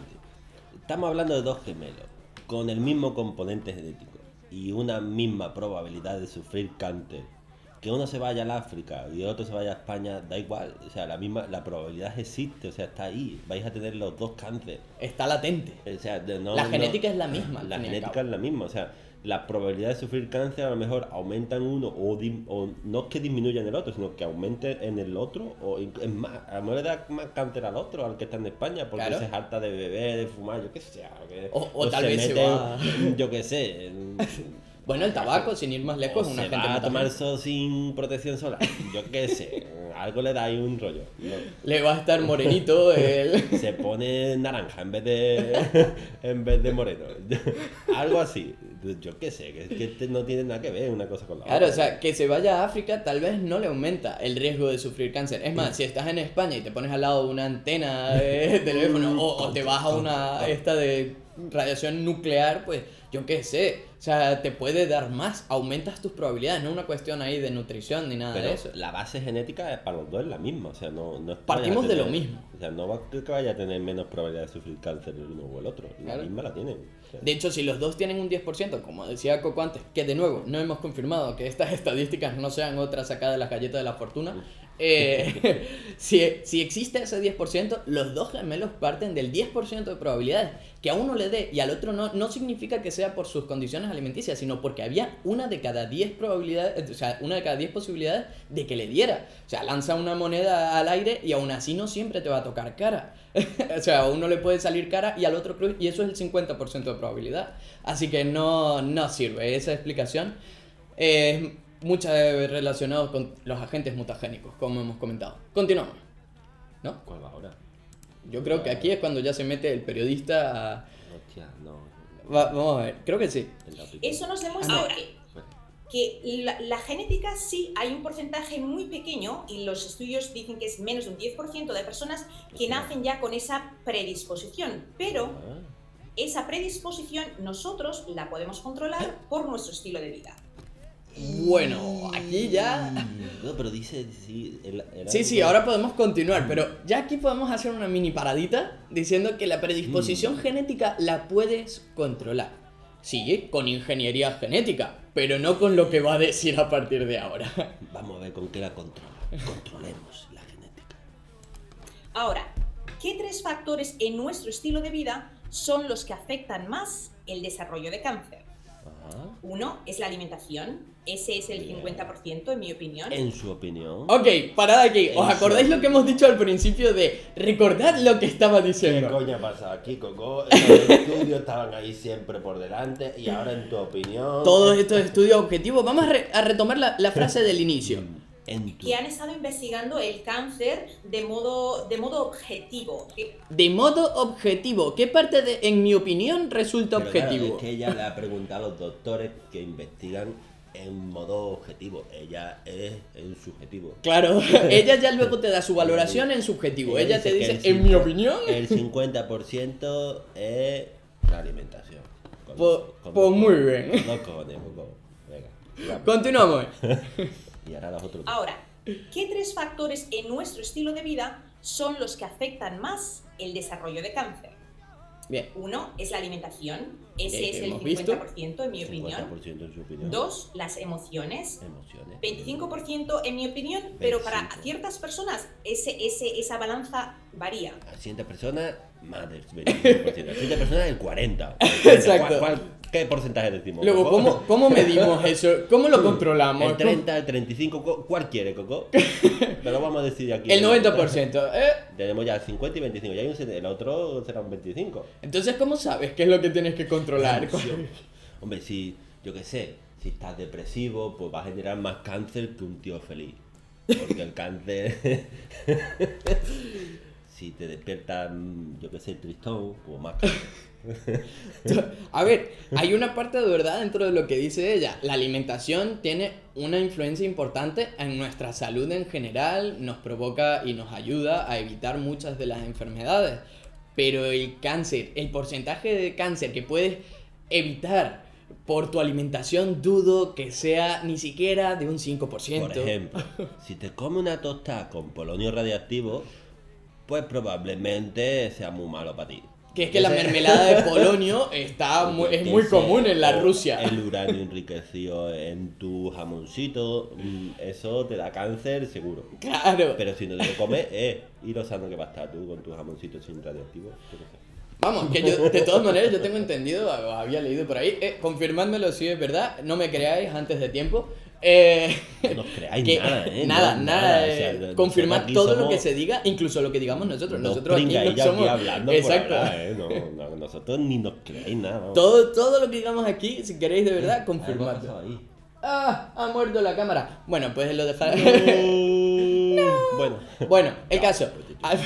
Speaker 1: Estamos hablando de dos gemelos, con el mismo componente genético y una misma probabilidad de sufrir cáncer. que uno se vaya al África y otro se vaya a España, da igual. O sea, la misma, la probabilidad existe, o sea, está ahí. Vais a tener los dos cánceres.
Speaker 2: Está latente.
Speaker 1: O sea, no-
Speaker 2: La
Speaker 1: no-
Speaker 2: genética es la misma,
Speaker 1: La genética es la misma, o sea, la probabilidad de sufrir cáncer a lo mejor aumenta en uno o, o no es que disminuya en el otro, sino que aumente en el otro o es más, a lo mejor le da más cáncer al otro, al que está en España, porque
Speaker 2: Claro.
Speaker 1: se harta de beber, de fumar, yo qué sé. que-
Speaker 2: O- o tal vez se
Speaker 1: mete,
Speaker 2: va-
Speaker 1: yo qué sé. en-
Speaker 2: Bueno, el tabaco, sin ir más lejos,
Speaker 1: o
Speaker 2: es un
Speaker 1: se
Speaker 2: agente
Speaker 1: va a tomar sol sin protección solar, yo qué sé, algo le da ahí un rollo. no.
Speaker 2: Le va a estar morenito el...
Speaker 1: se pone naranja en vez de en vez de moreno. Algo así. Yo qué sé, que, que este no tiene nada que ver una cosa con la
Speaker 2: Claro, o
Speaker 1: otra.
Speaker 2: sea, que se vaya a África tal vez no le aumenta el riesgo de sufrir cáncer. Es más, si estás en España y te pones al lado de una antena de teléfono o, o te vas a una esta de radiación nuclear, pues yo qué sé. O sea, te puede dar más, aumentas tus probabilidades, no es una cuestión ahí de nutrición ni nada
Speaker 1: Pero
Speaker 2: de eso.
Speaker 1: la base genética para los dos es la misma, o sea, no, no es
Speaker 2: Partimos
Speaker 1: a
Speaker 2: de lo
Speaker 1: tener-
Speaker 2: mismo.
Speaker 1: O sea, no va que vaya a tener menos probabilidad de sufrir cáncer el uno o el otro, la
Speaker 2: Claro.
Speaker 1: misma la tienen. o sea.
Speaker 2: De hecho, si los dos tienen un 10%, como decía Coco antes, que de nuevo no hemos confirmado que estas estadísticas no sean otra sacada de las galletas de la fortuna, eh, si, si existe ese 10%, los dos gemelos parten del 10% de probabilidades. Que a uno le dé y al otro no, no significa que sea por sus condiciones alimenticias, sino porque había una de cada 10 probabilidades, o sea, una de cada 10 posibilidades de que le diera. O sea, lanza una moneda al aire y aún así no siempre te va a tocar cara. o sea, a uno le puede salir cara y al otro cruz, y eso es el 50% de probabilidad. Así que no, no sirve esa explicación. Es mucha relacionado con los agentes mutagénicos, como hemos comentado. Continuamos. ¿No?
Speaker 1: ¿Cuál va ahora?
Speaker 2: Yo creo que aquí es cuando ya se mete el periodista a...
Speaker 1: Hostia, no.
Speaker 2: Va- vamos a ver, creo que sí.
Speaker 3: Eso nos demuestra
Speaker 2: Ahora.
Speaker 3: que, la, la genética sí hay un porcentaje muy pequeño, y los estudios dicen que es menos de un 10% de personas que nacen ya con esa predisposición, pero
Speaker 1: ah,
Speaker 3: esa predisposición nosotros la podemos controlar por nuestro estilo de vida.
Speaker 2: Bueno, aquí ya...
Speaker 1: No, pero dice, sí, el-
Speaker 2: Sí, sí, ahora podemos continuar, pero ya aquí podemos hacer una mini paradita diciendo que la predisposición genética la puedes controlar. Sí, con ingeniería genética, pero no con lo que va a decir a partir de ahora.
Speaker 1: Vamos a ver con qué la controla. Controlemos la genética.
Speaker 3: Ahora, ¿qué tres factores en nuestro estilo de vida son los que afectan más el desarrollo de cáncer? Uno es la alimentación, ese es el 50% en mi opinión.
Speaker 1: En su opinión.
Speaker 2: Ok, parad aquí. ¿Os acordáis lo que hemos dicho al principio de recordad lo que estaba
Speaker 1: ¿Qué
Speaker 2: diciendo?
Speaker 1: coño ha pasado aquí, Coco? Los estudios estaban ahí siempre por delante y ahora en tu opinión.
Speaker 2: Todos estos estudios objetivos. Vamos a, re- a retomar la, la frase del inicio.
Speaker 1: En tu...
Speaker 3: que han estado investigando el cáncer de modo, de modo objetivo.
Speaker 2: De modo objetivo. ¿Qué parte de, en mi opinión, resulta
Speaker 1: Pero claro,
Speaker 2: objetivo?
Speaker 1: es que ella le ha preguntado a los doctores que investigan en modo objetivo. Ella es en subjetivo.
Speaker 2: Claro, ella ya luego te da su valoración en subjetivo. Ella te dice,
Speaker 1: el
Speaker 2: en mi opinión.
Speaker 1: El 50% es la alimentación. Con-
Speaker 2: Pues,
Speaker 1: con-
Speaker 2: pues muy bien.
Speaker 1: No cojones, Coco. Venga. sigamos.
Speaker 2: Continuamos.
Speaker 1: Y ahora los otros.
Speaker 3: Ahora, ¿qué tres factores en nuestro estilo de vida son los que afectan más el desarrollo de cáncer?
Speaker 2: Bien.
Speaker 3: Uno es la alimentación, ese es el
Speaker 2: hemos visto.
Speaker 3: 50% en mi opinión.
Speaker 1: 50% en su opinión.
Speaker 3: Dos, las emociones.
Speaker 1: Emociones.
Speaker 3: 25% en mi opinión, pero para
Speaker 1: 25.
Speaker 3: ciertas personas ese, ese, esa balanza varía.
Speaker 1: A 100 personas, más del 25%. A 100 personas, el 40%.
Speaker 2: Exacto.
Speaker 1: ¿Cuál- cuál- qué porcentaje decimos?
Speaker 2: Luego,
Speaker 1: Coco?
Speaker 2: ¿cómo, ¿cómo medimos eso? ¿Cómo lo controlamos?
Speaker 1: El 30, el 35, co- ¿cuál quiere, Coco? Pero vamos a decir aquí.
Speaker 2: El 90%. ¿eh?
Speaker 1: Tenemos ya el 50 y 25. Y hay un, el otro será un 25.
Speaker 2: Entonces, ¿cómo sabes qué es lo que tienes que controlar?
Speaker 1: Hombre, si, yo qué sé, si estás depresivo, pues va a generar más cáncer que un tío feliz. Porque el cáncer. si te despiertas, mm, yo qué sé, tristón, pues más cáncer.
Speaker 2: A ver, hay una parte de verdad dentro de lo que dice ella. La alimentación tiene una influencia importante en nuestra salud en general, nos provoca y nos ayuda a evitar muchas de las enfermedades. Pero el cáncer, el porcentaje de cáncer que puedes evitar por tu alimentación, dudo que sea ni siquiera de un 5%.
Speaker 1: Por ejemplo, si te comes una tostada con polonio radiactivo, pues probablemente sea muy malo para ti.
Speaker 2: Que es que la mermelada de polonio está muy, es muy común en la Rusia.
Speaker 1: El uranio enriquecido en tu jamoncito, mm, eso te da cáncer seguro.
Speaker 2: Claro.
Speaker 1: Pero si no te lo comes, eh, y lo sano que va a estar tú con tu jamoncito sin radioactivo.
Speaker 2: Vamos, que yo, de todas maneras, yo tengo entendido, había leído por ahí, eh, confirmádmelo si es verdad, no me creáis antes de tiempo. Eh,
Speaker 1: No creáis
Speaker 2: que-
Speaker 1: nada, eh.
Speaker 2: Nada,
Speaker 1: no,
Speaker 2: nada.
Speaker 1: o
Speaker 2: eh,
Speaker 1: sea, aquí
Speaker 2: todo lo que se diga, incluso lo que digamos nosotros. Nosotros aquí no somos.
Speaker 1: hablando
Speaker 2: Exacto.
Speaker 1: hablar, eh, no, no, nosotros ni nos creéis nada. vamos.
Speaker 2: Todo, todo lo que digamos aquí, si queréis de verdad,
Speaker 1: pasado
Speaker 2: confirmadlo.
Speaker 1: ahí.
Speaker 2: Ah, ha muerto la cámara. Bueno, pues lo dejaré.
Speaker 1: Bueno.
Speaker 2: Bueno, el caso. Al,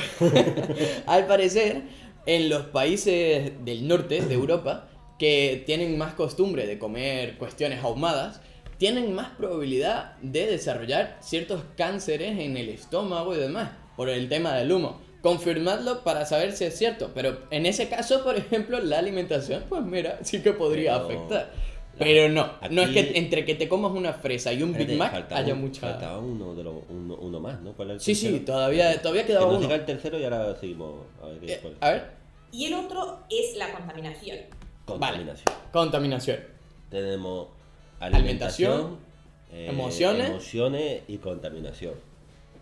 Speaker 2: al parecer, en los países del norte de Europa, que tienen más costumbre de comer cuestiones ahumadas, tienen más probabilidad de desarrollar ciertos cánceres en el estómago y demás, por el tema del humo. Confirmadlo para saber si es cierto, pero en ese caso, por ejemplo, la alimentación, pues mira, sí que podría
Speaker 1: Pero-
Speaker 2: afectar. Pero no, no es que entre que te comas una fresa y un Big Mac haya
Speaker 1: un-
Speaker 2: mucha...
Speaker 1: Faltaba uno, de los, uno, uno más, ¿no? ¿Cuál es el
Speaker 2: Sí, sí, todavía, todavía
Speaker 1: Que
Speaker 2: quedaba uno.
Speaker 1: el tercero y ahora seguimos. A ver,
Speaker 2: Eh, a ver,
Speaker 3: Y el otro es la contaminación.
Speaker 1: Contaminación.
Speaker 2: contaminación.
Speaker 1: Tenemos
Speaker 2: Alimentación,
Speaker 1: eh,
Speaker 2: emociones.
Speaker 1: emociones y contaminación.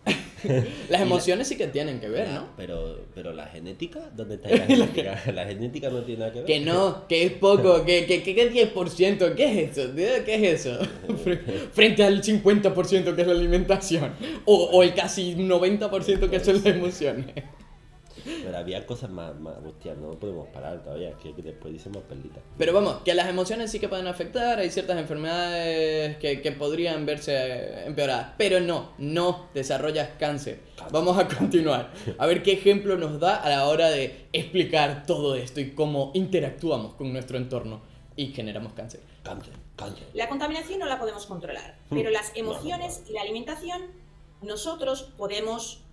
Speaker 2: Las emociones sí que tienen que ver, ¿no?
Speaker 1: Pero, pero la genética, ¿dónde está la genética? la genética no tiene nada que ver.
Speaker 2: Que no, que es poco, que, que, que, que 10%, ¿qué es eso? tío? ¿Qué es eso? Fre- Frente al 50% que es la alimentación, o, o el casi 90% que son las emociones.
Speaker 1: Pero había cosas más, más hostias, no podemos parar todavía, es que, que después dicen más perlitas.
Speaker 2: Pero vamos, que las emociones sí que pueden afectar, hay ciertas enfermedades que, que podrían verse empeoradas, pero no, no desarrollas cáncer. Vamos a continuar, a ver qué ejemplo nos da a la hora de explicar todo esto y cómo interactuamos con nuestro entorno y generamos cáncer.
Speaker 1: Cáncer, cáncer.
Speaker 3: La contaminación no la podemos controlar,
Speaker 1: Hmm.
Speaker 3: pero las
Speaker 1: No, no,
Speaker 3: emociones y la alimentación nosotros podemos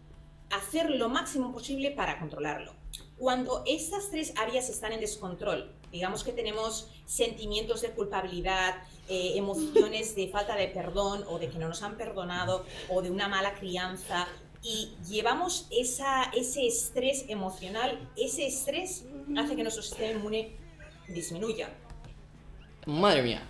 Speaker 3: hacer lo máximo posible para controlarlo. Cuando estas tres áreas están en descontrol, digamos que tenemos sentimientos de culpabilidad, eh, emociones de falta de perdón o de que no nos han perdonado o de una mala crianza y llevamos esa, ese estrés emocional, ese estrés hace que nuestro sistema inmune disminuya.
Speaker 2: Madre mía.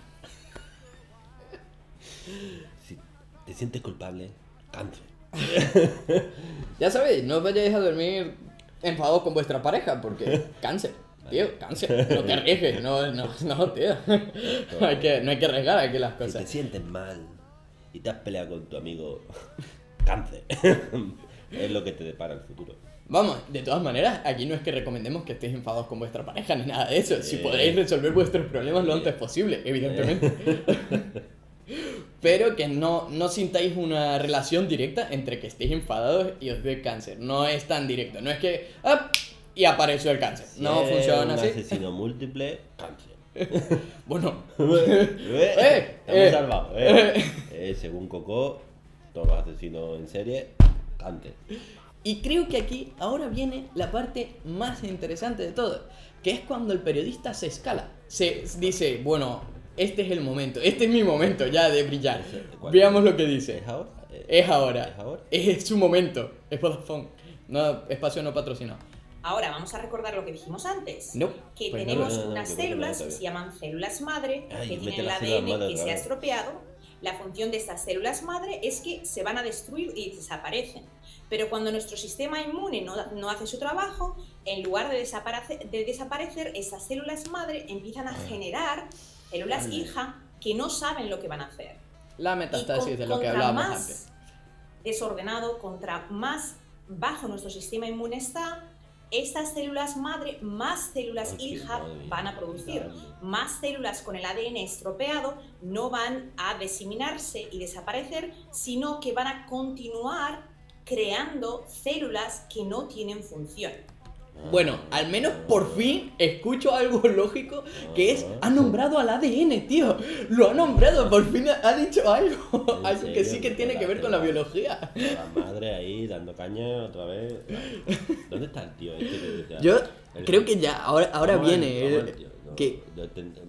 Speaker 1: Si te sientes culpable, cáncer.
Speaker 2: Ya sabéis, no os vayáis a dormir enfadados con vuestra pareja porque cáncer. Tío, cáncer, no te arriesgues, no, no, no, tío. hay que, no hay que arriesgar aquí las
Speaker 1: Si te
Speaker 2: cosas.
Speaker 1: sientes mal y te has peleado con tu amigo, cáncer. es lo que te depara el futuro.
Speaker 2: Vamos, de todas maneras, aquí no es que recomendemos que estéis enfadados con vuestra pareja ni nada de eso. Si podréis resolver vuestros problemas lo antes posible, evidentemente. Pero que no, no sintáis una relación directa entre que estéis enfadados y os dé cáncer. No es tan directo. No es que. ¡ah! y apareció el cáncer. No funciona
Speaker 1: un
Speaker 2: así.
Speaker 1: asesino múltiple, cáncer.
Speaker 2: Bueno,
Speaker 1: eh, estamos
Speaker 2: eh,
Speaker 1: salvados, eh. Eh, según Coco, todos los asesinos en serie, cáncer.
Speaker 2: Y creo que aquí ahora viene la parte más interesante de todo, que es cuando el periodista se escala. Se dice, bueno, este es el momento, este es mi momento ya de brillar. Veamos lo que dice.
Speaker 1: ¿Es ahora?
Speaker 2: Es ahora.
Speaker 1: ¿Es ahora?
Speaker 2: Es su momento. Es Vodafone. No, espacio no patrocinado.
Speaker 3: Ahora vamos a recordar lo que dijimos antes.
Speaker 2: No.
Speaker 3: que
Speaker 2: pues no,
Speaker 3: tenemos
Speaker 1: no, no,
Speaker 3: unas células que se llaman células madre,
Speaker 1: Ay,
Speaker 3: que tienen el ADN
Speaker 1: madre
Speaker 3: que se ha estropeado. La función de estas células madre es que se van a destruir y desaparecen. Pero cuando nuestro sistema inmune no, no hace su trabajo, en lugar de desaparecer, de desaparecer, estas células madre empiezan a generar células hija que no saben lo que van a hacer.
Speaker 2: La metastasis
Speaker 3: con-
Speaker 2: de lo que
Speaker 3: contra
Speaker 2: hablábamos
Speaker 3: más
Speaker 2: antes.
Speaker 3: desordenado, contra más bajo nuestro sistema inmune está, estas células madre, más células hija
Speaker 1: madre
Speaker 3: van a producir. Más células con el ADN estropeado no van a diseminarse y desaparecer, sino que van a continuar creando células que no tienen función.
Speaker 2: Bueno, al menos por fin escucho algo lógico que es, ha nombrado al ADN, tío. Lo ha nombrado, por fin ha- dicho algo.
Speaker 1: ¿En
Speaker 2: Algo que sí que tiene que ver con la biología.
Speaker 1: La madre ahí dando caña otra vez. ¿Dónde está el tío este que?
Speaker 2: Yo
Speaker 1: El-
Speaker 2: creo que ya, ahora, ahora viene. el-
Speaker 1: te-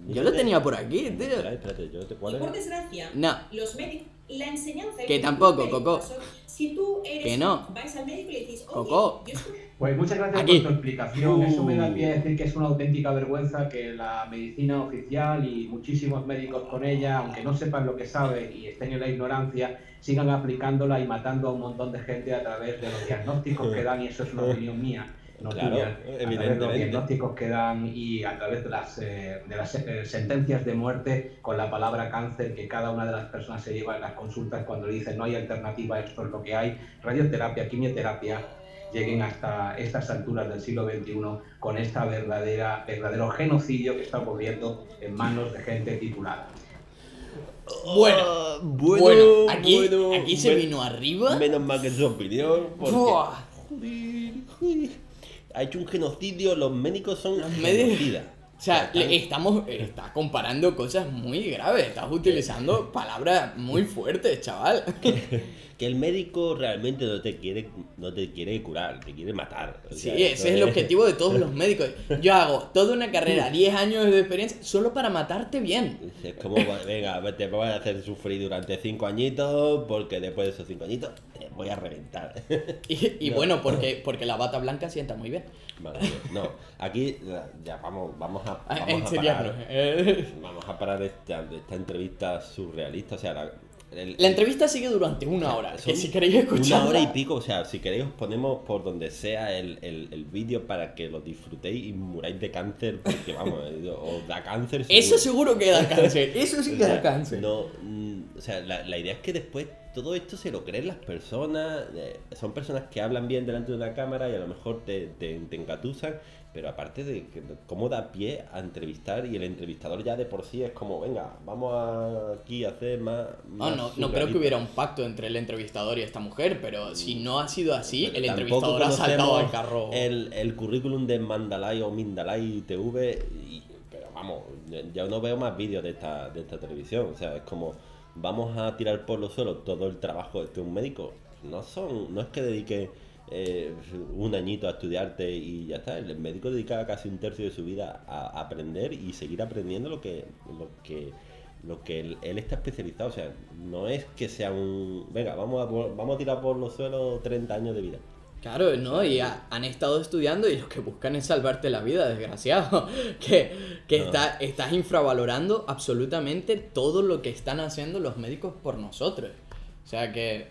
Speaker 2: Yo lo tenía por aquí, tío.
Speaker 1: Espérate, yo te
Speaker 3: Y
Speaker 1: cuál
Speaker 3: por desgracia,
Speaker 2: No.
Speaker 3: los médicos, la enseñanza...
Speaker 2: Que tampoco, Coco.
Speaker 3: Si tú eres...
Speaker 2: Que no.
Speaker 3: Vais al médico y le dices, oye,
Speaker 2: Coco.
Speaker 4: Pues muchas gracias
Speaker 2: Aquí.
Speaker 4: por tu explicación. Eso me da
Speaker 2: Uh.
Speaker 4: pie a decir que es una auténtica vergüenza que la medicina oficial y muchísimos médicos con ella, aunque no sepan lo que sabe y estén en la ignorancia, sigan aplicándola y matando a un montón de gente a través de los diagnósticos que dan, y eso es una opinión mía, no
Speaker 1: Claro,
Speaker 4: tuya, a través de los
Speaker 1: evidentemente.
Speaker 4: diagnósticos que dan y a través de las, eh, de las eh, sentencias de muerte con la palabra cáncer que cada una de las personas se lleva en las consultas cuando le dicen no hay alternativa, esto es lo que hay, radioterapia, quimioterapia, lleguen hasta estas alturas del siglo XXI con esta verdadera, verdadero genocidio que está ocurriendo en manos de gente titulada.
Speaker 2: Bueno, bueno, aquí,
Speaker 1: bueno,
Speaker 2: aquí se
Speaker 1: men-
Speaker 2: vino arriba.
Speaker 1: Menos mal que es su opinión. Porque,
Speaker 2: Buah.
Speaker 1: joder, joder. Ha hecho un genocidio, los médicos son
Speaker 2: Los
Speaker 1: genocidas.
Speaker 2: O sea,
Speaker 1: Están-
Speaker 2: estamos, estás comparando cosas muy graves, estás utilizando palabras muy fuertes, chaval.
Speaker 1: que el médico realmente no te quiere no te quiere curar, te quiere matar. O
Speaker 2: Sí, ese es el objetivo de todos los médicos. Yo hago toda una carrera, 10 años de experiencia, solo para matarte bien.
Speaker 1: Es como, venga, te voy a hacer sufrir durante cinco añitos, porque después de esos cinco añitos te voy a reventar.
Speaker 2: Y, y
Speaker 1: No.
Speaker 2: bueno, porque, porque la bata blanca sienta muy bien.
Speaker 1: Vale, no, aquí ya vamos, vamos a,
Speaker 2: Ah,
Speaker 1: vamos
Speaker 2: en
Speaker 1: a parar,
Speaker 2: eh.
Speaker 1: vamos a parar esta, esta entrevista surrealista, o sea, la, el-
Speaker 2: La entrevista sigue durante una hora, que si queréis escuchar.
Speaker 1: Una hora y pico, o sea, si queréis os ponemos por donde sea el, el, el vídeo para que lo disfrutéis y muráis de cáncer, porque vamos, eh, os da cáncer.
Speaker 2: Eso seguro que da cáncer, eso sí
Speaker 1: O
Speaker 2: que
Speaker 1: sea,
Speaker 2: da cáncer.
Speaker 1: No, mm, o sea, la, la idea es que después todo esto se lo creen las personas. eh, son personas que hablan bien delante de una cámara y a lo mejor te, te, te engatusan, pero aparte de que, cómo da pie a entrevistar y el entrevistador ya de por sí es como, venga, vamos a aquí a hacer más.
Speaker 2: No,
Speaker 1: más
Speaker 2: no, no creo
Speaker 1: surrealista".
Speaker 2: que hubiera un pacto entre el entrevistador y esta mujer, pero si no ha sido así,
Speaker 1: Pero
Speaker 2: el entrevistador ha saltado al carro.
Speaker 1: El, el currículum de Mandalay o Mindalay TV, y- pero vamos, ya no veo más vídeos de esta, de esta televisión. O sea, es como, vamos a tirar por los suelos todo el trabajo de un médico. No son, no es que dedique eh, un añito a estudiarte y ya está. El médico dedica casi un tercio de su vida a aprender y seguir aprendiendo lo que, lo que lo que él, él está especializado. O sea, no es que sea un. Venga, vamos a, vamos a tirar por los suelos 30 años de vida.
Speaker 2: Claro, ¿no? Y ha- han estado estudiando y lo que buscan es salvarte la vida, desgraciado. Que, que
Speaker 1: No.
Speaker 2: está- estás infravalorando absolutamente todo lo que están haciendo los médicos por nosotros. O sea que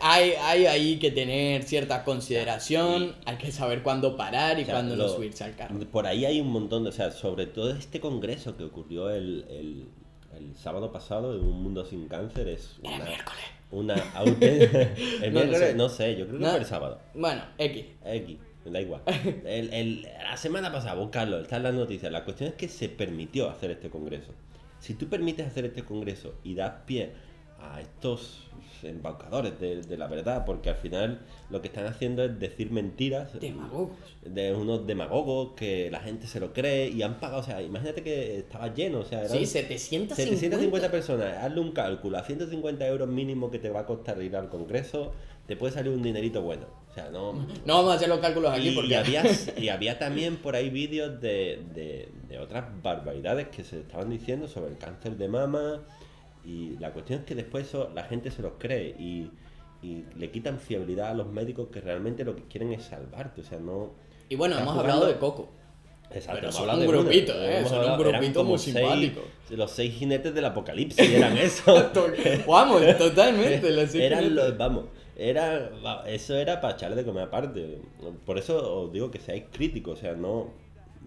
Speaker 2: hay, hay ahí que tener cierta consideración, hay que saber cuándo parar y
Speaker 1: O sea,
Speaker 2: cuándo no subirse al carro.
Speaker 1: Por ahí hay un montón de. O sea, sobre todo este congreso que ocurrió el, el, el sábado pasado de Un Mundo Sin Cáncer es una.
Speaker 2: miércoles.
Speaker 1: Una. El
Speaker 2: No
Speaker 1: miércoles,
Speaker 2: sé.
Speaker 1: no sé, yo creo que
Speaker 2: No.
Speaker 1: fue el sábado.
Speaker 2: Bueno, X.
Speaker 1: X, me da igual. El, el- la semana pasada, buscarlo, está en las noticias. La cuestión es que se permitió hacer este congreso. Si tú permites hacer este congreso y das pie a estos embaucadores de, de la verdad, porque al final lo que están haciendo es decir mentiras
Speaker 2: Demagogos.
Speaker 1: de unos demagogos que la gente se lo cree y han pagado, o sea, imagínate que estaba lleno, o sea, eran
Speaker 2: Sí, 750.
Speaker 1: 750 personas, hazle un cálculo, a 150 euros mínimo que te va a costar ir al congreso, te puede salir un dinerito bueno, o sea, no...
Speaker 2: No vamos a hacer los cálculos aquí
Speaker 1: Y,
Speaker 2: porque
Speaker 1: y había, y había también por ahí vídeos de, de, de otras barbaridades que se estaban diciendo sobre el cáncer de mama. Y la cuestión es que después eso la gente se los cree y, y le quitan fiabilidad a los médicos que realmente lo que quieren es salvarte. O sea, no.
Speaker 2: Y bueno, hemos
Speaker 1: jugando-
Speaker 2: hablado de Coco.
Speaker 1: Exacto,
Speaker 2: Pero son un
Speaker 1: de
Speaker 2: grupito, ¿eh?
Speaker 1: Hemos
Speaker 2: Son un
Speaker 1: hablado- eran
Speaker 2: grupito
Speaker 1: como
Speaker 2: muy
Speaker 1: seis-
Speaker 2: simpático.
Speaker 1: los seis jinetes del apocalipsis eran eso.
Speaker 2: Vamos, totalmente.
Speaker 1: eran los, vamos, era, eso era para echarle de comer aparte. Por eso os digo que seáis críticos, o sea, no,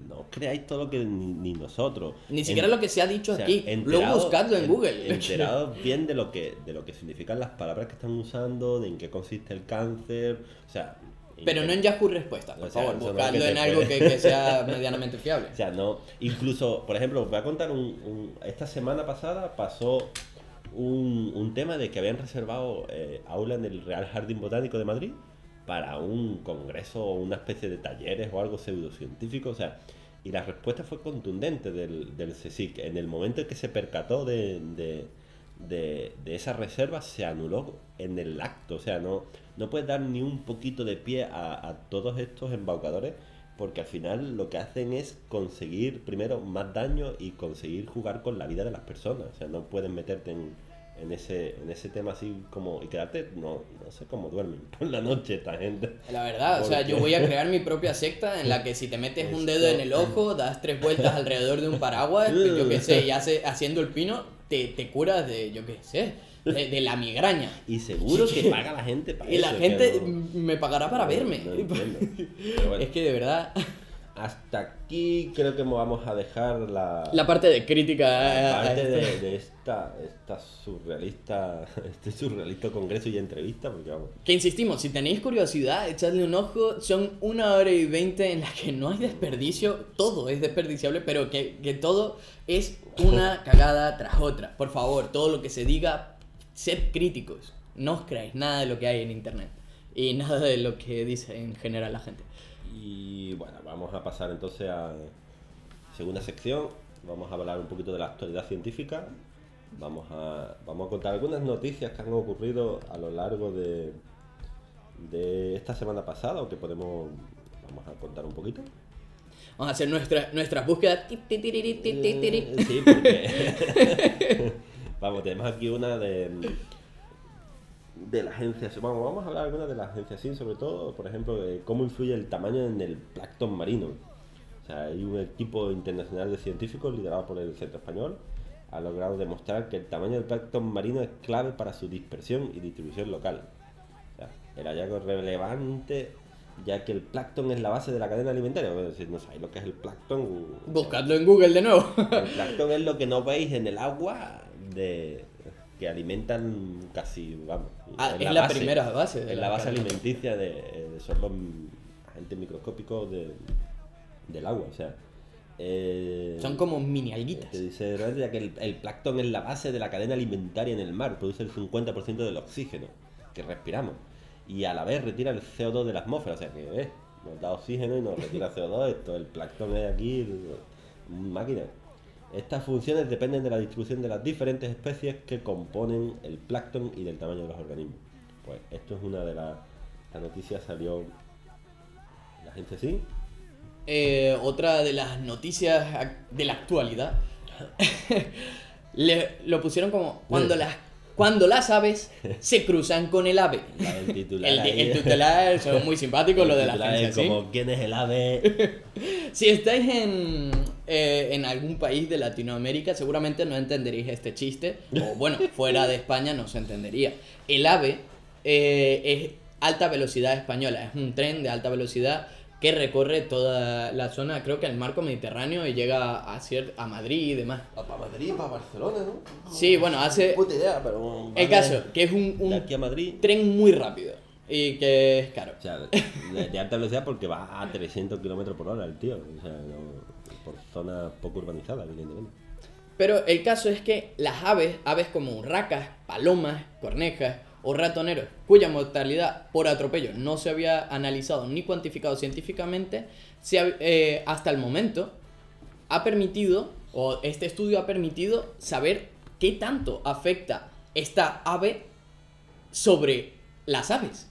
Speaker 1: no creáis todo lo que ni, ni nosotros.
Speaker 2: Ni siquiera
Speaker 1: En-
Speaker 2: lo que se ha dicho
Speaker 1: o sea,
Speaker 2: aquí. Luego
Speaker 1: enterados-
Speaker 2: buscadlo en
Speaker 1: en-
Speaker 2: Google.
Speaker 1: Enterados bien de lo que de lo que significan las palabras que están usando, de en qué consiste el cáncer, o sea.
Speaker 2: Pero no en Yahoo Respuestas, por
Speaker 1: O sea,
Speaker 2: favor,
Speaker 1: no te
Speaker 2: en algo que sea medianamente fiable.
Speaker 1: O sea, no. Incluso, por ejemplo, os voy a contar un, un- esta semana pasada pasó un, un tema de que habían reservado eh, aula en el Real Jardín Botánico de Madrid para un congreso o una especie de talleres o algo pseudocientífico. O sea, y la respuesta fue contundente del, del CSIC. En el momento en que se percató de, de, de- de esa reserva, se anuló en el acto. O sea, no, no puedes dar ni un poquito de pie a, a todos estos embaucadores porque al final lo que hacen es conseguir primero más daño y conseguir jugar con la vida de las personas. O sea, no pueden meterte en, en ese, en ese tema así como y quedarte, no, no sé cómo duermen por la noche esta gente.
Speaker 2: La verdad, o sea, yo
Speaker 1: Porque-
Speaker 2: voy a crear mi propia secta en la que si te metes un dedo en el ojo, das tres vueltas alrededor de un paraguas, pues, yo qué sé, y hace, haciendo el pino, te, te curas de, yo qué sé, de, de la migraña.
Speaker 1: Y seguro que paga la gente para
Speaker 2: Y la
Speaker 1: eso,
Speaker 2: gente
Speaker 1: que no-
Speaker 2: me pagará para
Speaker 1: no-
Speaker 2: verme.
Speaker 1: no entiendo. Pero bueno,
Speaker 2: Es que de verdad,
Speaker 1: hasta aquí creo que vamos a dejar la,
Speaker 2: la parte de crítica
Speaker 1: la
Speaker 2: a
Speaker 1: parte
Speaker 2: este-
Speaker 1: de, de esta, esta surrealista, este surrealista congreso y entrevista, porque vamos.
Speaker 2: Que insistimos, si tenéis curiosidad, echadle un ojo. Son una hora y veinte en la que no hay desperdicio. Todo es desperdiciable, pero que, que todo es una cagada tras otra. Por favor, todo lo que se diga, sed críticos. No os creáis nada de lo que hay en internet. Y nada de lo que dice en general la gente.
Speaker 1: Y bueno, vamos a pasar entonces a segunda sección. Vamos a hablar un poquito de la actualidad científica. Vamos a, vamos a contar algunas noticias que han ocurrido a lo largo de, de esta semana pasada o que podemos vamos a contar un poquito.
Speaker 2: Vamos a hacer nuestra, nuestras búsquedas.
Speaker 1: Eh, Sí, porque vamos, tenemos aquí una de de la agencia, vamos, vamos a hablar algunas de la agencia SIN, sobre todo, por ejemplo, de cómo influye el tamaño en el plancton marino. O sea, hay un equipo internacional de científicos liderado por el Centro Español ha logrado demostrar que el tamaño del plancton marino es clave para su dispersión y distribución local. O sea, el hallazgo relevante ya que el plancton es la base de la cadena alimentaria. Bueno, si no sabéis lo que es el plancton,
Speaker 2: Buscadlo en Google de nuevo.
Speaker 1: el plancton es lo que no veis en el agua de que alimentan casi, vamos.
Speaker 2: Ah, es la primera base de
Speaker 1: Es
Speaker 2: la
Speaker 1: base alimenticia de, de- son los agentes microscópicos de- del agua, o sea. eh,
Speaker 2: Son como mini alguitas.
Speaker 1: te dice que el, el plancton es la base de la cadena alimentaria en el mar, produce el 50% del oxígeno que respiramos y a la vez retira el CO2 de la atmósfera, o sea que eh, nos da oxígeno y nos retira CO2, esto, el plancton es aquí máquina. Estas funciones dependen de la distribución de las diferentes especies que componen el plancton y del tamaño de los organismos. Pues esto es una de las la noticia salió la gente sí.
Speaker 2: Eh, otra de las noticias de la actualidad. Le, lo pusieron como cuando las cuando las aves se cruzan con el ave.
Speaker 1: La del titular
Speaker 2: El, el titular son muy simpáticos, lo de la
Speaker 1: El titular
Speaker 2: agencia,
Speaker 1: es
Speaker 2: ¿sí?
Speaker 1: como quién es el ave
Speaker 2: Si estáis en, eh, en algún país de Latinoamérica, seguramente no entenderéis este chiste. O bueno, fuera de España no se entendería. El AVE eh, es alta velocidad española. Es un tren de alta velocidad que recorre toda la zona, creo que el marco mediterráneo y llega a, a Madrid y demás.
Speaker 1: para Madrid para Barcelona no
Speaker 2: Sí, bueno, hace...
Speaker 1: puta idea pero
Speaker 2: El caso, que es un, un
Speaker 1: de aquí a Madrid
Speaker 2: tren muy rápido y que es caro.
Speaker 1: o sea de, de alta velocidad porque va a 300 kilómetros por hora el tío o sea no- por zonas poco urbanizadas evidentemente
Speaker 2: Pero el caso es que las aves, aves como urracas, palomas, cornejas o ratoneros, cuya mortalidad por atropello no se había analizado ni cuantificado científicamente, se ha- eh, hasta el momento ha permitido, o este estudio ha permitido saber qué tanto afecta esta ave sobre las aves.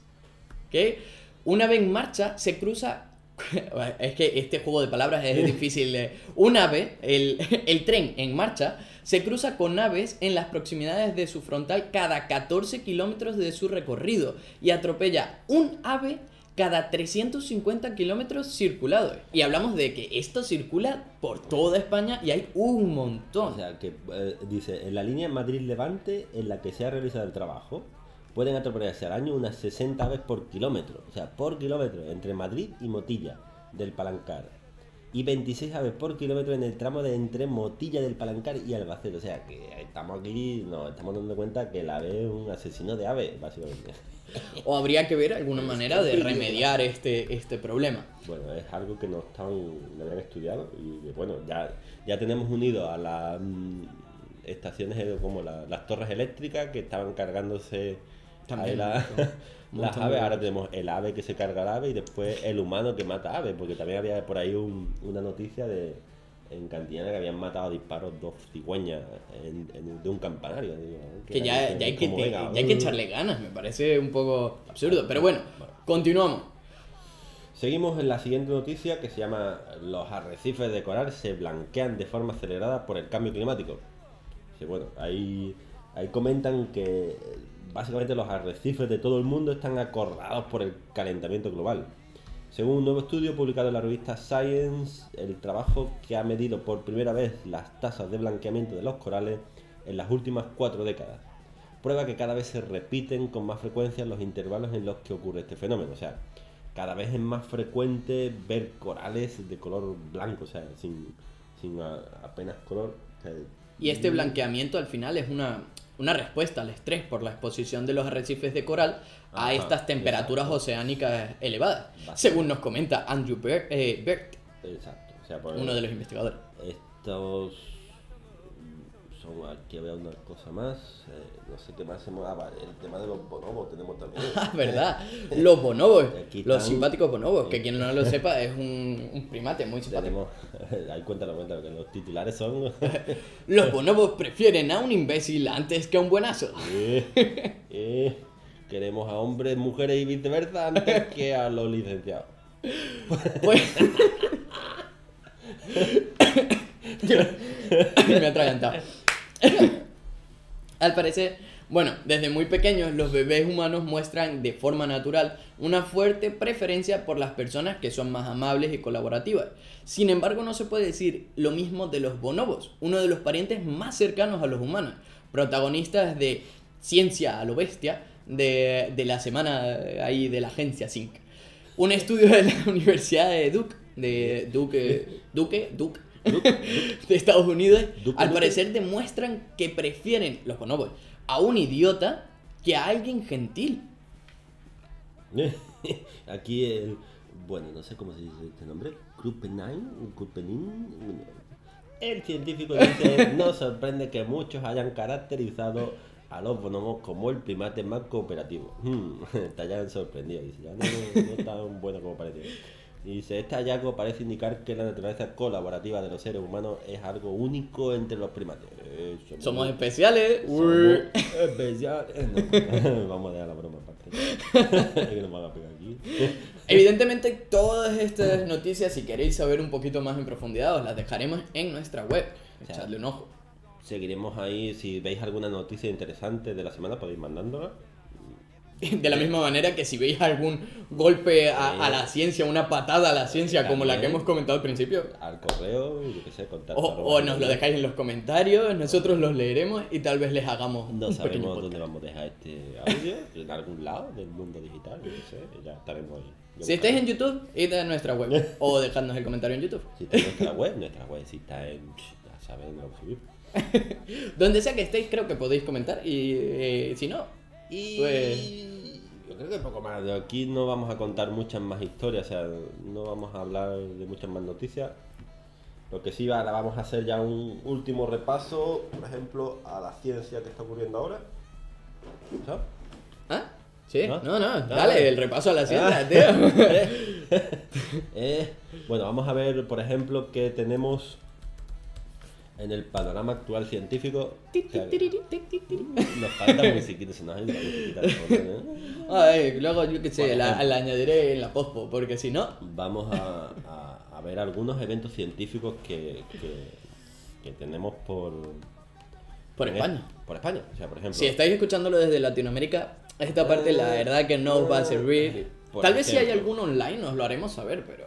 Speaker 2: Que una ave en marcha se cruza. Es que este juego de palabras es difícil. de- Un ave, el, el tren en marcha, se cruza con aves en las proximidades de su frontal cada 14 kilómetros de su recorrido y atropella un ave cada 350 kilómetros circulados. Y hablamos de que esto circula por toda España y hay un montón.
Speaker 1: o sea que eh, dice en la línea Madrid-Levante en la que se ha realizado el trabajo pueden atropellarse al año unas 60 aves por kilómetro o sea por kilómetro entre Madrid y Motilla del Palancar y 26 aves por kilómetro en el tramo de entre Motilla del Palancar y Albacete. O sea que estamos aquí, nos estamos dando cuenta que el ave es un asesino de aves, básicamente.
Speaker 2: O habría que ver alguna manera de remediar este, este problema.
Speaker 1: Bueno, es algo que no están, no habían estudiado y bueno, ya, ya tenemos unido a las mm, estaciones como la- las torres eléctricas que estaban cargándose
Speaker 2: También,
Speaker 1: la- las aves, ahora tenemos el ave que se carga el ave y después el humano que mata aves, porque también había por ahí un- una noticia de en Cantillana que habían matado a disparos dos cigüeñas en- en- de un campanario. digo,
Speaker 2: Que ya, ya hay que,
Speaker 1: venga,
Speaker 2: ya hay que echarle ganas, me parece un poco absurdo. Pero bueno, continuamos.
Speaker 1: Seguimos en la siguiente noticia que se llama Los arrecifes de coral se blanquean de forma acelerada por el cambio climático. Sí, bueno, ahí, ahí comentan que eh, básicamente los arrecifes de todo el mundo están acorralados por el calentamiento global. Según un nuevo estudio publicado en la revista Science, el trabajo que ha medido por primera vez las tasas de blanqueamiento de los corales en las últimas cuatro décadas prueba que cada vez se repiten con más frecuencia los intervalos en los que ocurre este fenómeno. O sea, cada vez es más frecuente ver corales de color blanco, o sea, sin, sin a- apenas color. o sea,
Speaker 2: Y este blanqueamiento al final es una, una respuesta al estrés por la exposición de los arrecifes de coral a
Speaker 1: Ajá,
Speaker 2: estas temperaturas
Speaker 1: exacto.
Speaker 2: oceánicas elevadas,
Speaker 1: Bastante.
Speaker 2: según nos comenta Andrew Ber- eh, Bert,
Speaker 1: Exacto. O sea, por
Speaker 2: uno de los investigadores.
Speaker 1: Estos aquí veo una cosa más. eh, no sé qué más hemos. Ah, el tema de los bonobos tenemos también.
Speaker 2: Ah, ¿verdad? Los bonobos, los simpáticos bonobos, que quien no lo sepa es un, un primate muy simpático.
Speaker 1: tenemos. Ahí cuéntalo, cuéntalo, que los titulares son.
Speaker 2: Los bonobos prefieren a un imbécil antes que a un buenazo.
Speaker 1: Eh, eh, queremos a hombres, mujeres y viceversa antes que a los licenciados.
Speaker 2: Pues... Me he atragantado. Al parecer, bueno, desde muy pequeños los bebés humanos muestran de forma natural una fuerte preferencia por las personas que son más amables y colaborativas. Sin embargo, no se puede decir lo mismo de los bonobos, uno de los parientes más cercanos a los humanos, protagonistas de Ciencia a lo Bestia de, de la semana ahí de la agencia Sync. Un estudio de la Universidad de Duke, de Duke, Duke, Duke, de Estados Unidos,
Speaker 1: Duke,
Speaker 2: al
Speaker 1: Duke.
Speaker 2: parecer demuestran que prefieren los bonobos a un idiota que a alguien gentil.
Speaker 1: Aquí el. Bueno, no sé cómo se dice este nombre. Krupenin. Krupenin. El científico dice: No sorprende que muchos hayan caracterizado a los bonobos como el primate más cooperativo. Hmm, está ya sorprendido. Dice: Ya no, no es tan bueno como parece. Y Dice, este hallazgo parece indicar que la naturaleza colaborativa de los seres humanos es algo único entre los primates. Eh,
Speaker 2: Somos especiales.
Speaker 1: somos especiales. No, vamos a dejar la broma aparte. que nos van a pegar aquí.
Speaker 2: Evidentemente todas estas noticias, si queréis saber un poquito más en profundidad, os las dejaremos en nuestra web. Echadle un ojo.
Speaker 1: Seguiremos ahí. Si veis alguna noticia interesante de la semana, podéis mandándola.
Speaker 2: De la misma manera que si veis algún golpe a, a la ciencia, una patada a la ciencia como la que hemos comentado al principio,
Speaker 1: Al correo, yo qué sé, contacto.
Speaker 2: o, o nos lo dejáis en los comentarios, nosotros los leeremos y tal vez les hagamos
Speaker 1: No
Speaker 2: un
Speaker 1: sabemos dónde vamos a dejar este audio. En algún lado del mundo digital. Yo qué sé. Ya estaremos ahí. Yo
Speaker 2: Si estáis en. YouTube, id a nuestra web o dejadnos el comentario en YouTube.
Speaker 1: Si está en nuestra web, nuestra web. Si está en. Ya saben.
Speaker 2: Donde sea que estéis, creo que podéis comentar y eh, si no,
Speaker 1: Y
Speaker 2: Pues-
Speaker 1: yo creo que poco más. De aquí no vamos a contar muchas más historias, o sea, no vamos a hablar de muchas más noticias. Lo que sí, ahora vamos a hacer ya un último repaso, por ejemplo, a la ciencia que está ocurriendo ahora. ¿Sabes?
Speaker 2: ¿Ah? Sí,
Speaker 1: ¿No?
Speaker 2: no, no, dale el repaso a la ciencia,
Speaker 1: Ah.
Speaker 2: tío.
Speaker 1: Eh, bueno, vamos a ver, por ejemplo, que tenemos en el panorama actual científico. nos falta musiquita, se nos ha ido la musiquita de fondo, ¿eh?
Speaker 2: Ay, luego yo qué sé, la, la añadiré en la pospo, porque si no,
Speaker 1: vamos a, a- a ver algunos eventos científicos que, que- que tenemos por,
Speaker 2: por España.
Speaker 1: Por España, o sea, por ejemplo.
Speaker 2: Si estáis escuchándolo desde Latinoamérica, esta parte la verdad que no os va a servir.
Speaker 1: Por
Speaker 2: Tal vez si hay alguno online nos lo haremos saber, pero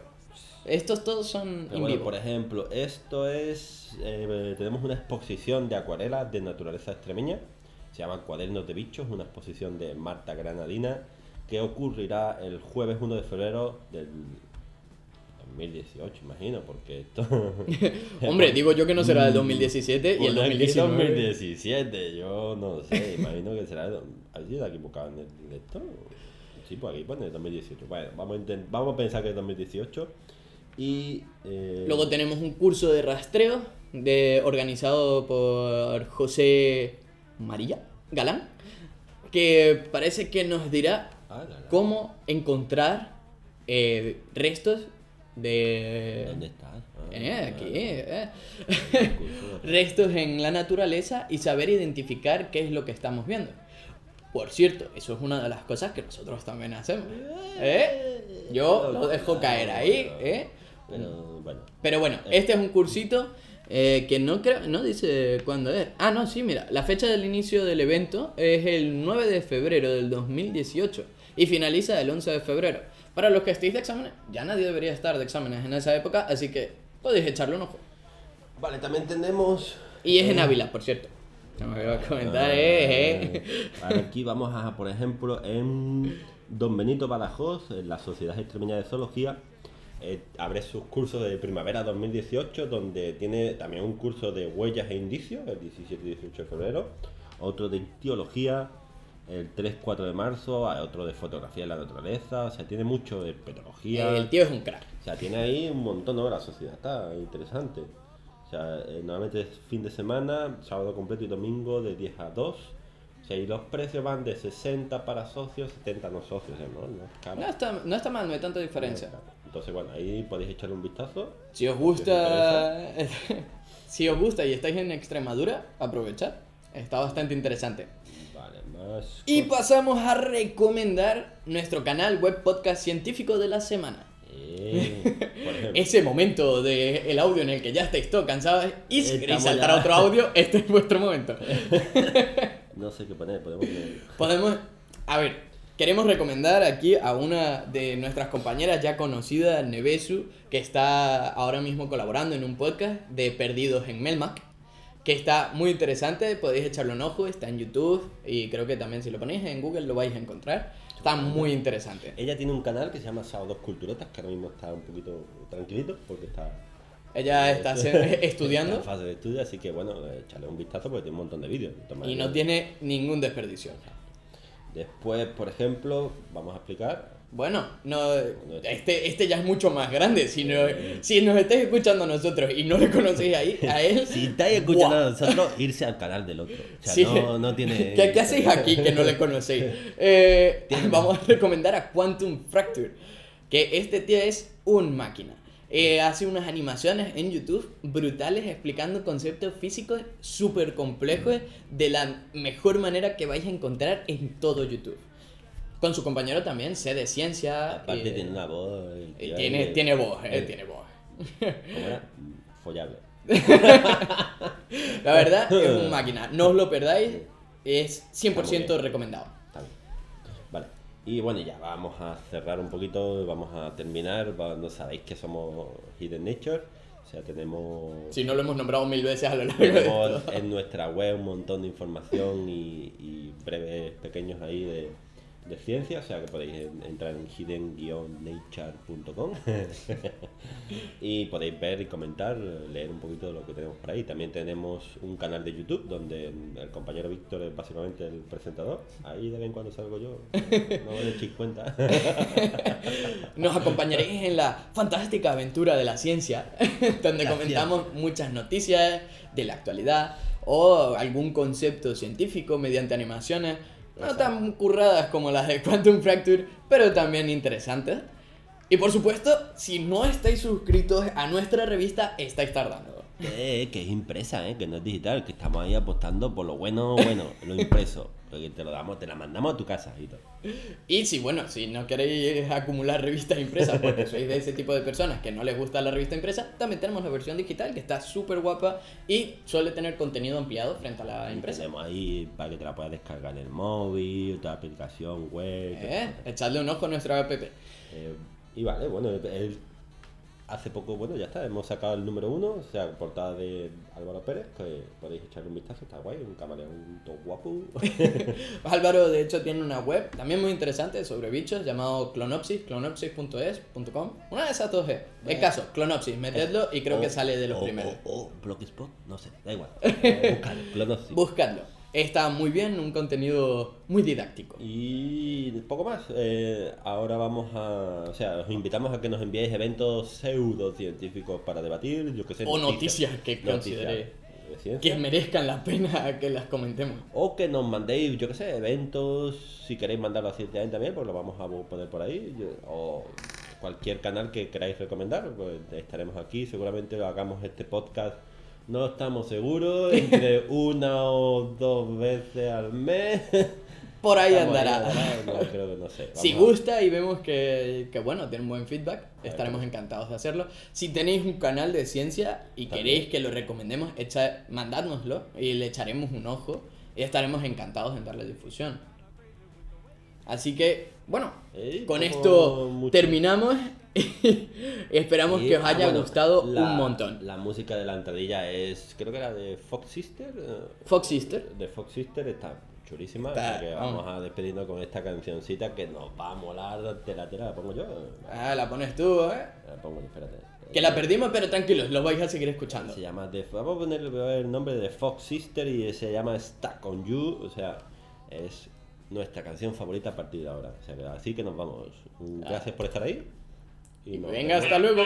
Speaker 2: estos todos son
Speaker 1: Pero bueno,
Speaker 2: vivo.
Speaker 1: por ejemplo, esto es. eh, tenemos una exposición de acuarelas de naturaleza extremeña. Se llama Cuadernos de Bichos, una exposición de Marta Granadina que ocurrirá el jueves 1 de febrero del 2018, imagino, porque esto.
Speaker 2: Hombre, digo yo que no será del 2017 y el
Speaker 1: Pone aquí
Speaker 2: 2019.
Speaker 1: 2017, yo no sé, imagino que será. el- ¿Has sido equivocado en el- esto? Sí, pues aquí pone 2018. Bueno, vamos a, intent- vamos a pensar que es 2018. Y. eh,
Speaker 2: Luego tenemos un curso de rastreo de, organizado por José María Galán, que parece que nos dirá
Speaker 1: ah, la, la.
Speaker 2: cómo encontrar eh, restos de...
Speaker 1: ¿Dónde estás? Ah,
Speaker 2: Eh, aquí, eh. restos en la naturaleza y saber identificar qué es lo que estamos viendo. Por cierto, eso es una de las cosas que nosotros también hacemos. Yo lo dejo caer ahí, ¿eh?
Speaker 1: Pero bueno.
Speaker 2: Pero bueno, este es un cursito eh, que no creo, no dice cuándo es. Ah, no, sí, mira, la fecha del inicio del evento es el 9 de febrero del 2018 y finaliza el 11 de febrero. Para los que estéis de exámenes, ya nadie debería estar de exámenes en esa época, así que podéis echarle un ojo.
Speaker 1: Vale, también tenemos.
Speaker 2: Y es en Ávila, por cierto. No me voy a comentar, eh, eh.
Speaker 1: Vale, aquí vamos a, por ejemplo, en Don Benito Badajoz, en la Sociedad Extremeña de Zoología, eh, abre sus cursos de primavera 2018, donde tiene también un curso de huellas e indicios, el 17 y 18 de febrero, otro de ictiología, el 3-4 de marzo, hay otro de fotografía de la naturaleza, o sea, tiene mucho de petología.
Speaker 2: El tío es un crack.
Speaker 1: O sea, tiene ahí un montón, ¿no? La sociedad está interesante. O sea, eh, normalmente es fin de semana, sábado completo y domingo de 10 a 2. O sea, y los precios van de 60 para socios, 70 no socios. ¿no? No.
Speaker 2: No está, no está mal, no hay tanta diferencia.
Speaker 1: Entonces, bueno, ahí podéis echarle un vistazo.
Speaker 2: Si os gusta, si os gusta y estáis en Extremadura, aprovechad. Está bastante interesante.
Speaker 1: Vale, más.
Speaker 2: Y pasamos a recomendar nuestro canal web podcast científico de la semana.
Speaker 1: Eh.
Speaker 2: Ese momento del el audio en el que ya estáis todos cansados y si queréis saltar a otro audio, este es vuestro momento.
Speaker 1: No sé qué poner, podemos.
Speaker 2: Podemos, a ver, queremos recomendar aquí a una de nuestras compañeras ya conocida, Nevesu, que está ahora mismo colaborando en un podcast de Perdidos en Melmac, que está muy interesante, podéis echarle un ojo, está en YouTube y creo que también si lo ponéis en Google lo vais a encontrar. Está muy interesante.
Speaker 1: Ella tiene un canal que se llama Sábados Culturetas, que ahora mismo está un poquito tranquilito porque está
Speaker 2: Ella está se-
Speaker 1: está
Speaker 2: estudiando
Speaker 1: en fase de estudio, así que bueno, echarle un vistazo porque tiene un montón de vídeos.
Speaker 2: Y no tiene ningún desperdicio.
Speaker 1: Después, por ejemplo, vamos a explicar.
Speaker 2: Bueno, no, este, este ya es mucho más grande. Si, no, si nos estáis escuchando a nosotros y no le conocéis ahí, a él.
Speaker 1: Si estáis escuchando a nosotros, irse al canal del otro. O sea,
Speaker 2: Sí.
Speaker 1: no, no tiene.
Speaker 2: ¿Qué, qué hacéis aquí que no le conocéis? Eh, vamos a recomendar a Quantum Fracture, que este tío es un máquina. Eh, hace unas animaciones en YouTube brutales explicando conceptos físicos súper complejos de la mejor manera que vais a encontrar en todo YouTube. Con su compañero también, sé de ciencia.
Speaker 1: Aparte,
Speaker 2: eh,
Speaker 1: tiene una voz.
Speaker 2: eh, tiene, tiene voz, eh,
Speaker 1: eh,
Speaker 2: tiene voz.
Speaker 1: ¿Cómo era? Follable.
Speaker 2: La verdad es un máquina. No os lo perdáis, es 100%
Speaker 1: bien.
Speaker 2: recomendado.
Speaker 1: Y bueno, ya vamos a cerrar un poquito, vamos a terminar. No sabéis que somos Hidden Nature. O sea, tenemos.
Speaker 2: Si no lo hemos nombrado mil veces a lo largo de
Speaker 1: Tenemos
Speaker 2: esto.
Speaker 1: en nuestra web un montón de información y, y breves pequeños ahí de, de ciencia, o sea que podéis en- entrar en hidden-nature.com y podéis ver y comentar, leer un poquito de lo que tenemos por ahí. También tenemos un canal de YouTube donde el compañero Víctor es básicamente el presentador. Ahí de vez en cuando salgo yo, no os echéis cuenta.
Speaker 2: Nos acompañaréis en la fantástica aventura de la ciencia, donde comentamos muchas noticias de la actualidad o algún concepto científico mediante animaciones, no tan curradas como las de Quantum Fracture, pero también interesantes. Y por supuesto, si no estáis suscritos a nuestra revista, estáis tardando.
Speaker 1: Que, que es impresa, ¿eh? que no es digital, que estamos ahí apostando por lo bueno, bueno, lo impreso. Porque te lo damos, te la mandamos a tu casa y todo.
Speaker 2: Y si, bueno, si no queréis acumular revistas impresas porque sois de ese tipo de personas que no les gusta la revista impresa, también tenemos la versión digital que está súper guapa y suele tener contenido ampliado frente a la impresa.
Speaker 1: Tenemos ahí para que te la puedas descargar en el móvil, otra aplicación web.
Speaker 2: Eh, echadle un ojo a nuestra app.
Speaker 1: Eh, y vale, bueno, el- hace poco, bueno, ya está, hemos sacado el número uno, o sea, portada de Álvaro Pérez, que podéis echarle un vistazo, está guay, un camaleón todo guapo.
Speaker 2: Álvaro, de hecho, tiene una web también muy interesante sobre bichos llamado Clonopsis, clonopsis.es.com. Una de esas dos es. El caso, Clonopsis, metedlo y creo que sale de los
Speaker 1: o-
Speaker 2: primeros.
Speaker 1: O, o Blogspot, no sé, da igual. Buscadlo, Clonosis.
Speaker 2: Buscadlo. Está muy bien, un contenido muy didáctico.
Speaker 1: Y poco más. eh, ahora vamos a. O sea, os invitamos a que nos enviéis eventos pseudocientíficos para debatir. Yo que sé.
Speaker 2: O noticias que
Speaker 1: ciencia.
Speaker 2: Que merezcan la pena que las comentemos.
Speaker 1: O que nos mandéis, yo que sé, eventos. Si queréis mandarlo a Ciencia también, pues lo vamos a poner por ahí. O cualquier canal que queráis recomendar, pues estaremos aquí. Seguramente hagamos este podcast. No estamos seguros, entre una o dos veces al mes.
Speaker 2: por ahí
Speaker 1: Estamos
Speaker 2: andará.
Speaker 1: no, creo que no sé.
Speaker 2: Si
Speaker 1: Vamos
Speaker 2: gusta y vemos que, que, bueno, tiene un buen feedback, estaremos encantados de hacerlo. Si tenéis un canal de ciencia y
Speaker 1: También.
Speaker 2: queréis que lo recomendemos, echa, mandádnoslo y le echaremos un ojo y estaremos encantados en darle difusión. Así que, bueno,
Speaker 1: Eh,
Speaker 2: con esto
Speaker 1: mucho.
Speaker 2: terminamos y esperamos que os
Speaker 1: ah,
Speaker 2: haya
Speaker 1: bueno,
Speaker 2: gustado
Speaker 1: la-
Speaker 2: un montón.
Speaker 1: La música de la entradilla es, creo que era de Fox Sister. eh,
Speaker 2: Fox Sister.
Speaker 1: De Fox Sister está chulísima.
Speaker 2: Está-
Speaker 1: que
Speaker 2: vamos.
Speaker 1: vamos a despedirnos con esta cancioncita que nos va a molar tela tela. ¿La pongo yo?
Speaker 2: Ah, la pones tú, ¿eh?
Speaker 1: La pongo yo, espérate.
Speaker 2: Que la perdimos, pero tranquilos, lo vais a seguir escuchando.
Speaker 1: Se llama The- vamos a ponerle ver el nombre de Fox Sister y se llama Stuck on You. O sea, es nuestra canción favorita a partir de ahora. O sea, que así que nos vamos. Gracias por estar ahí. Y
Speaker 2: Venga, hasta luego.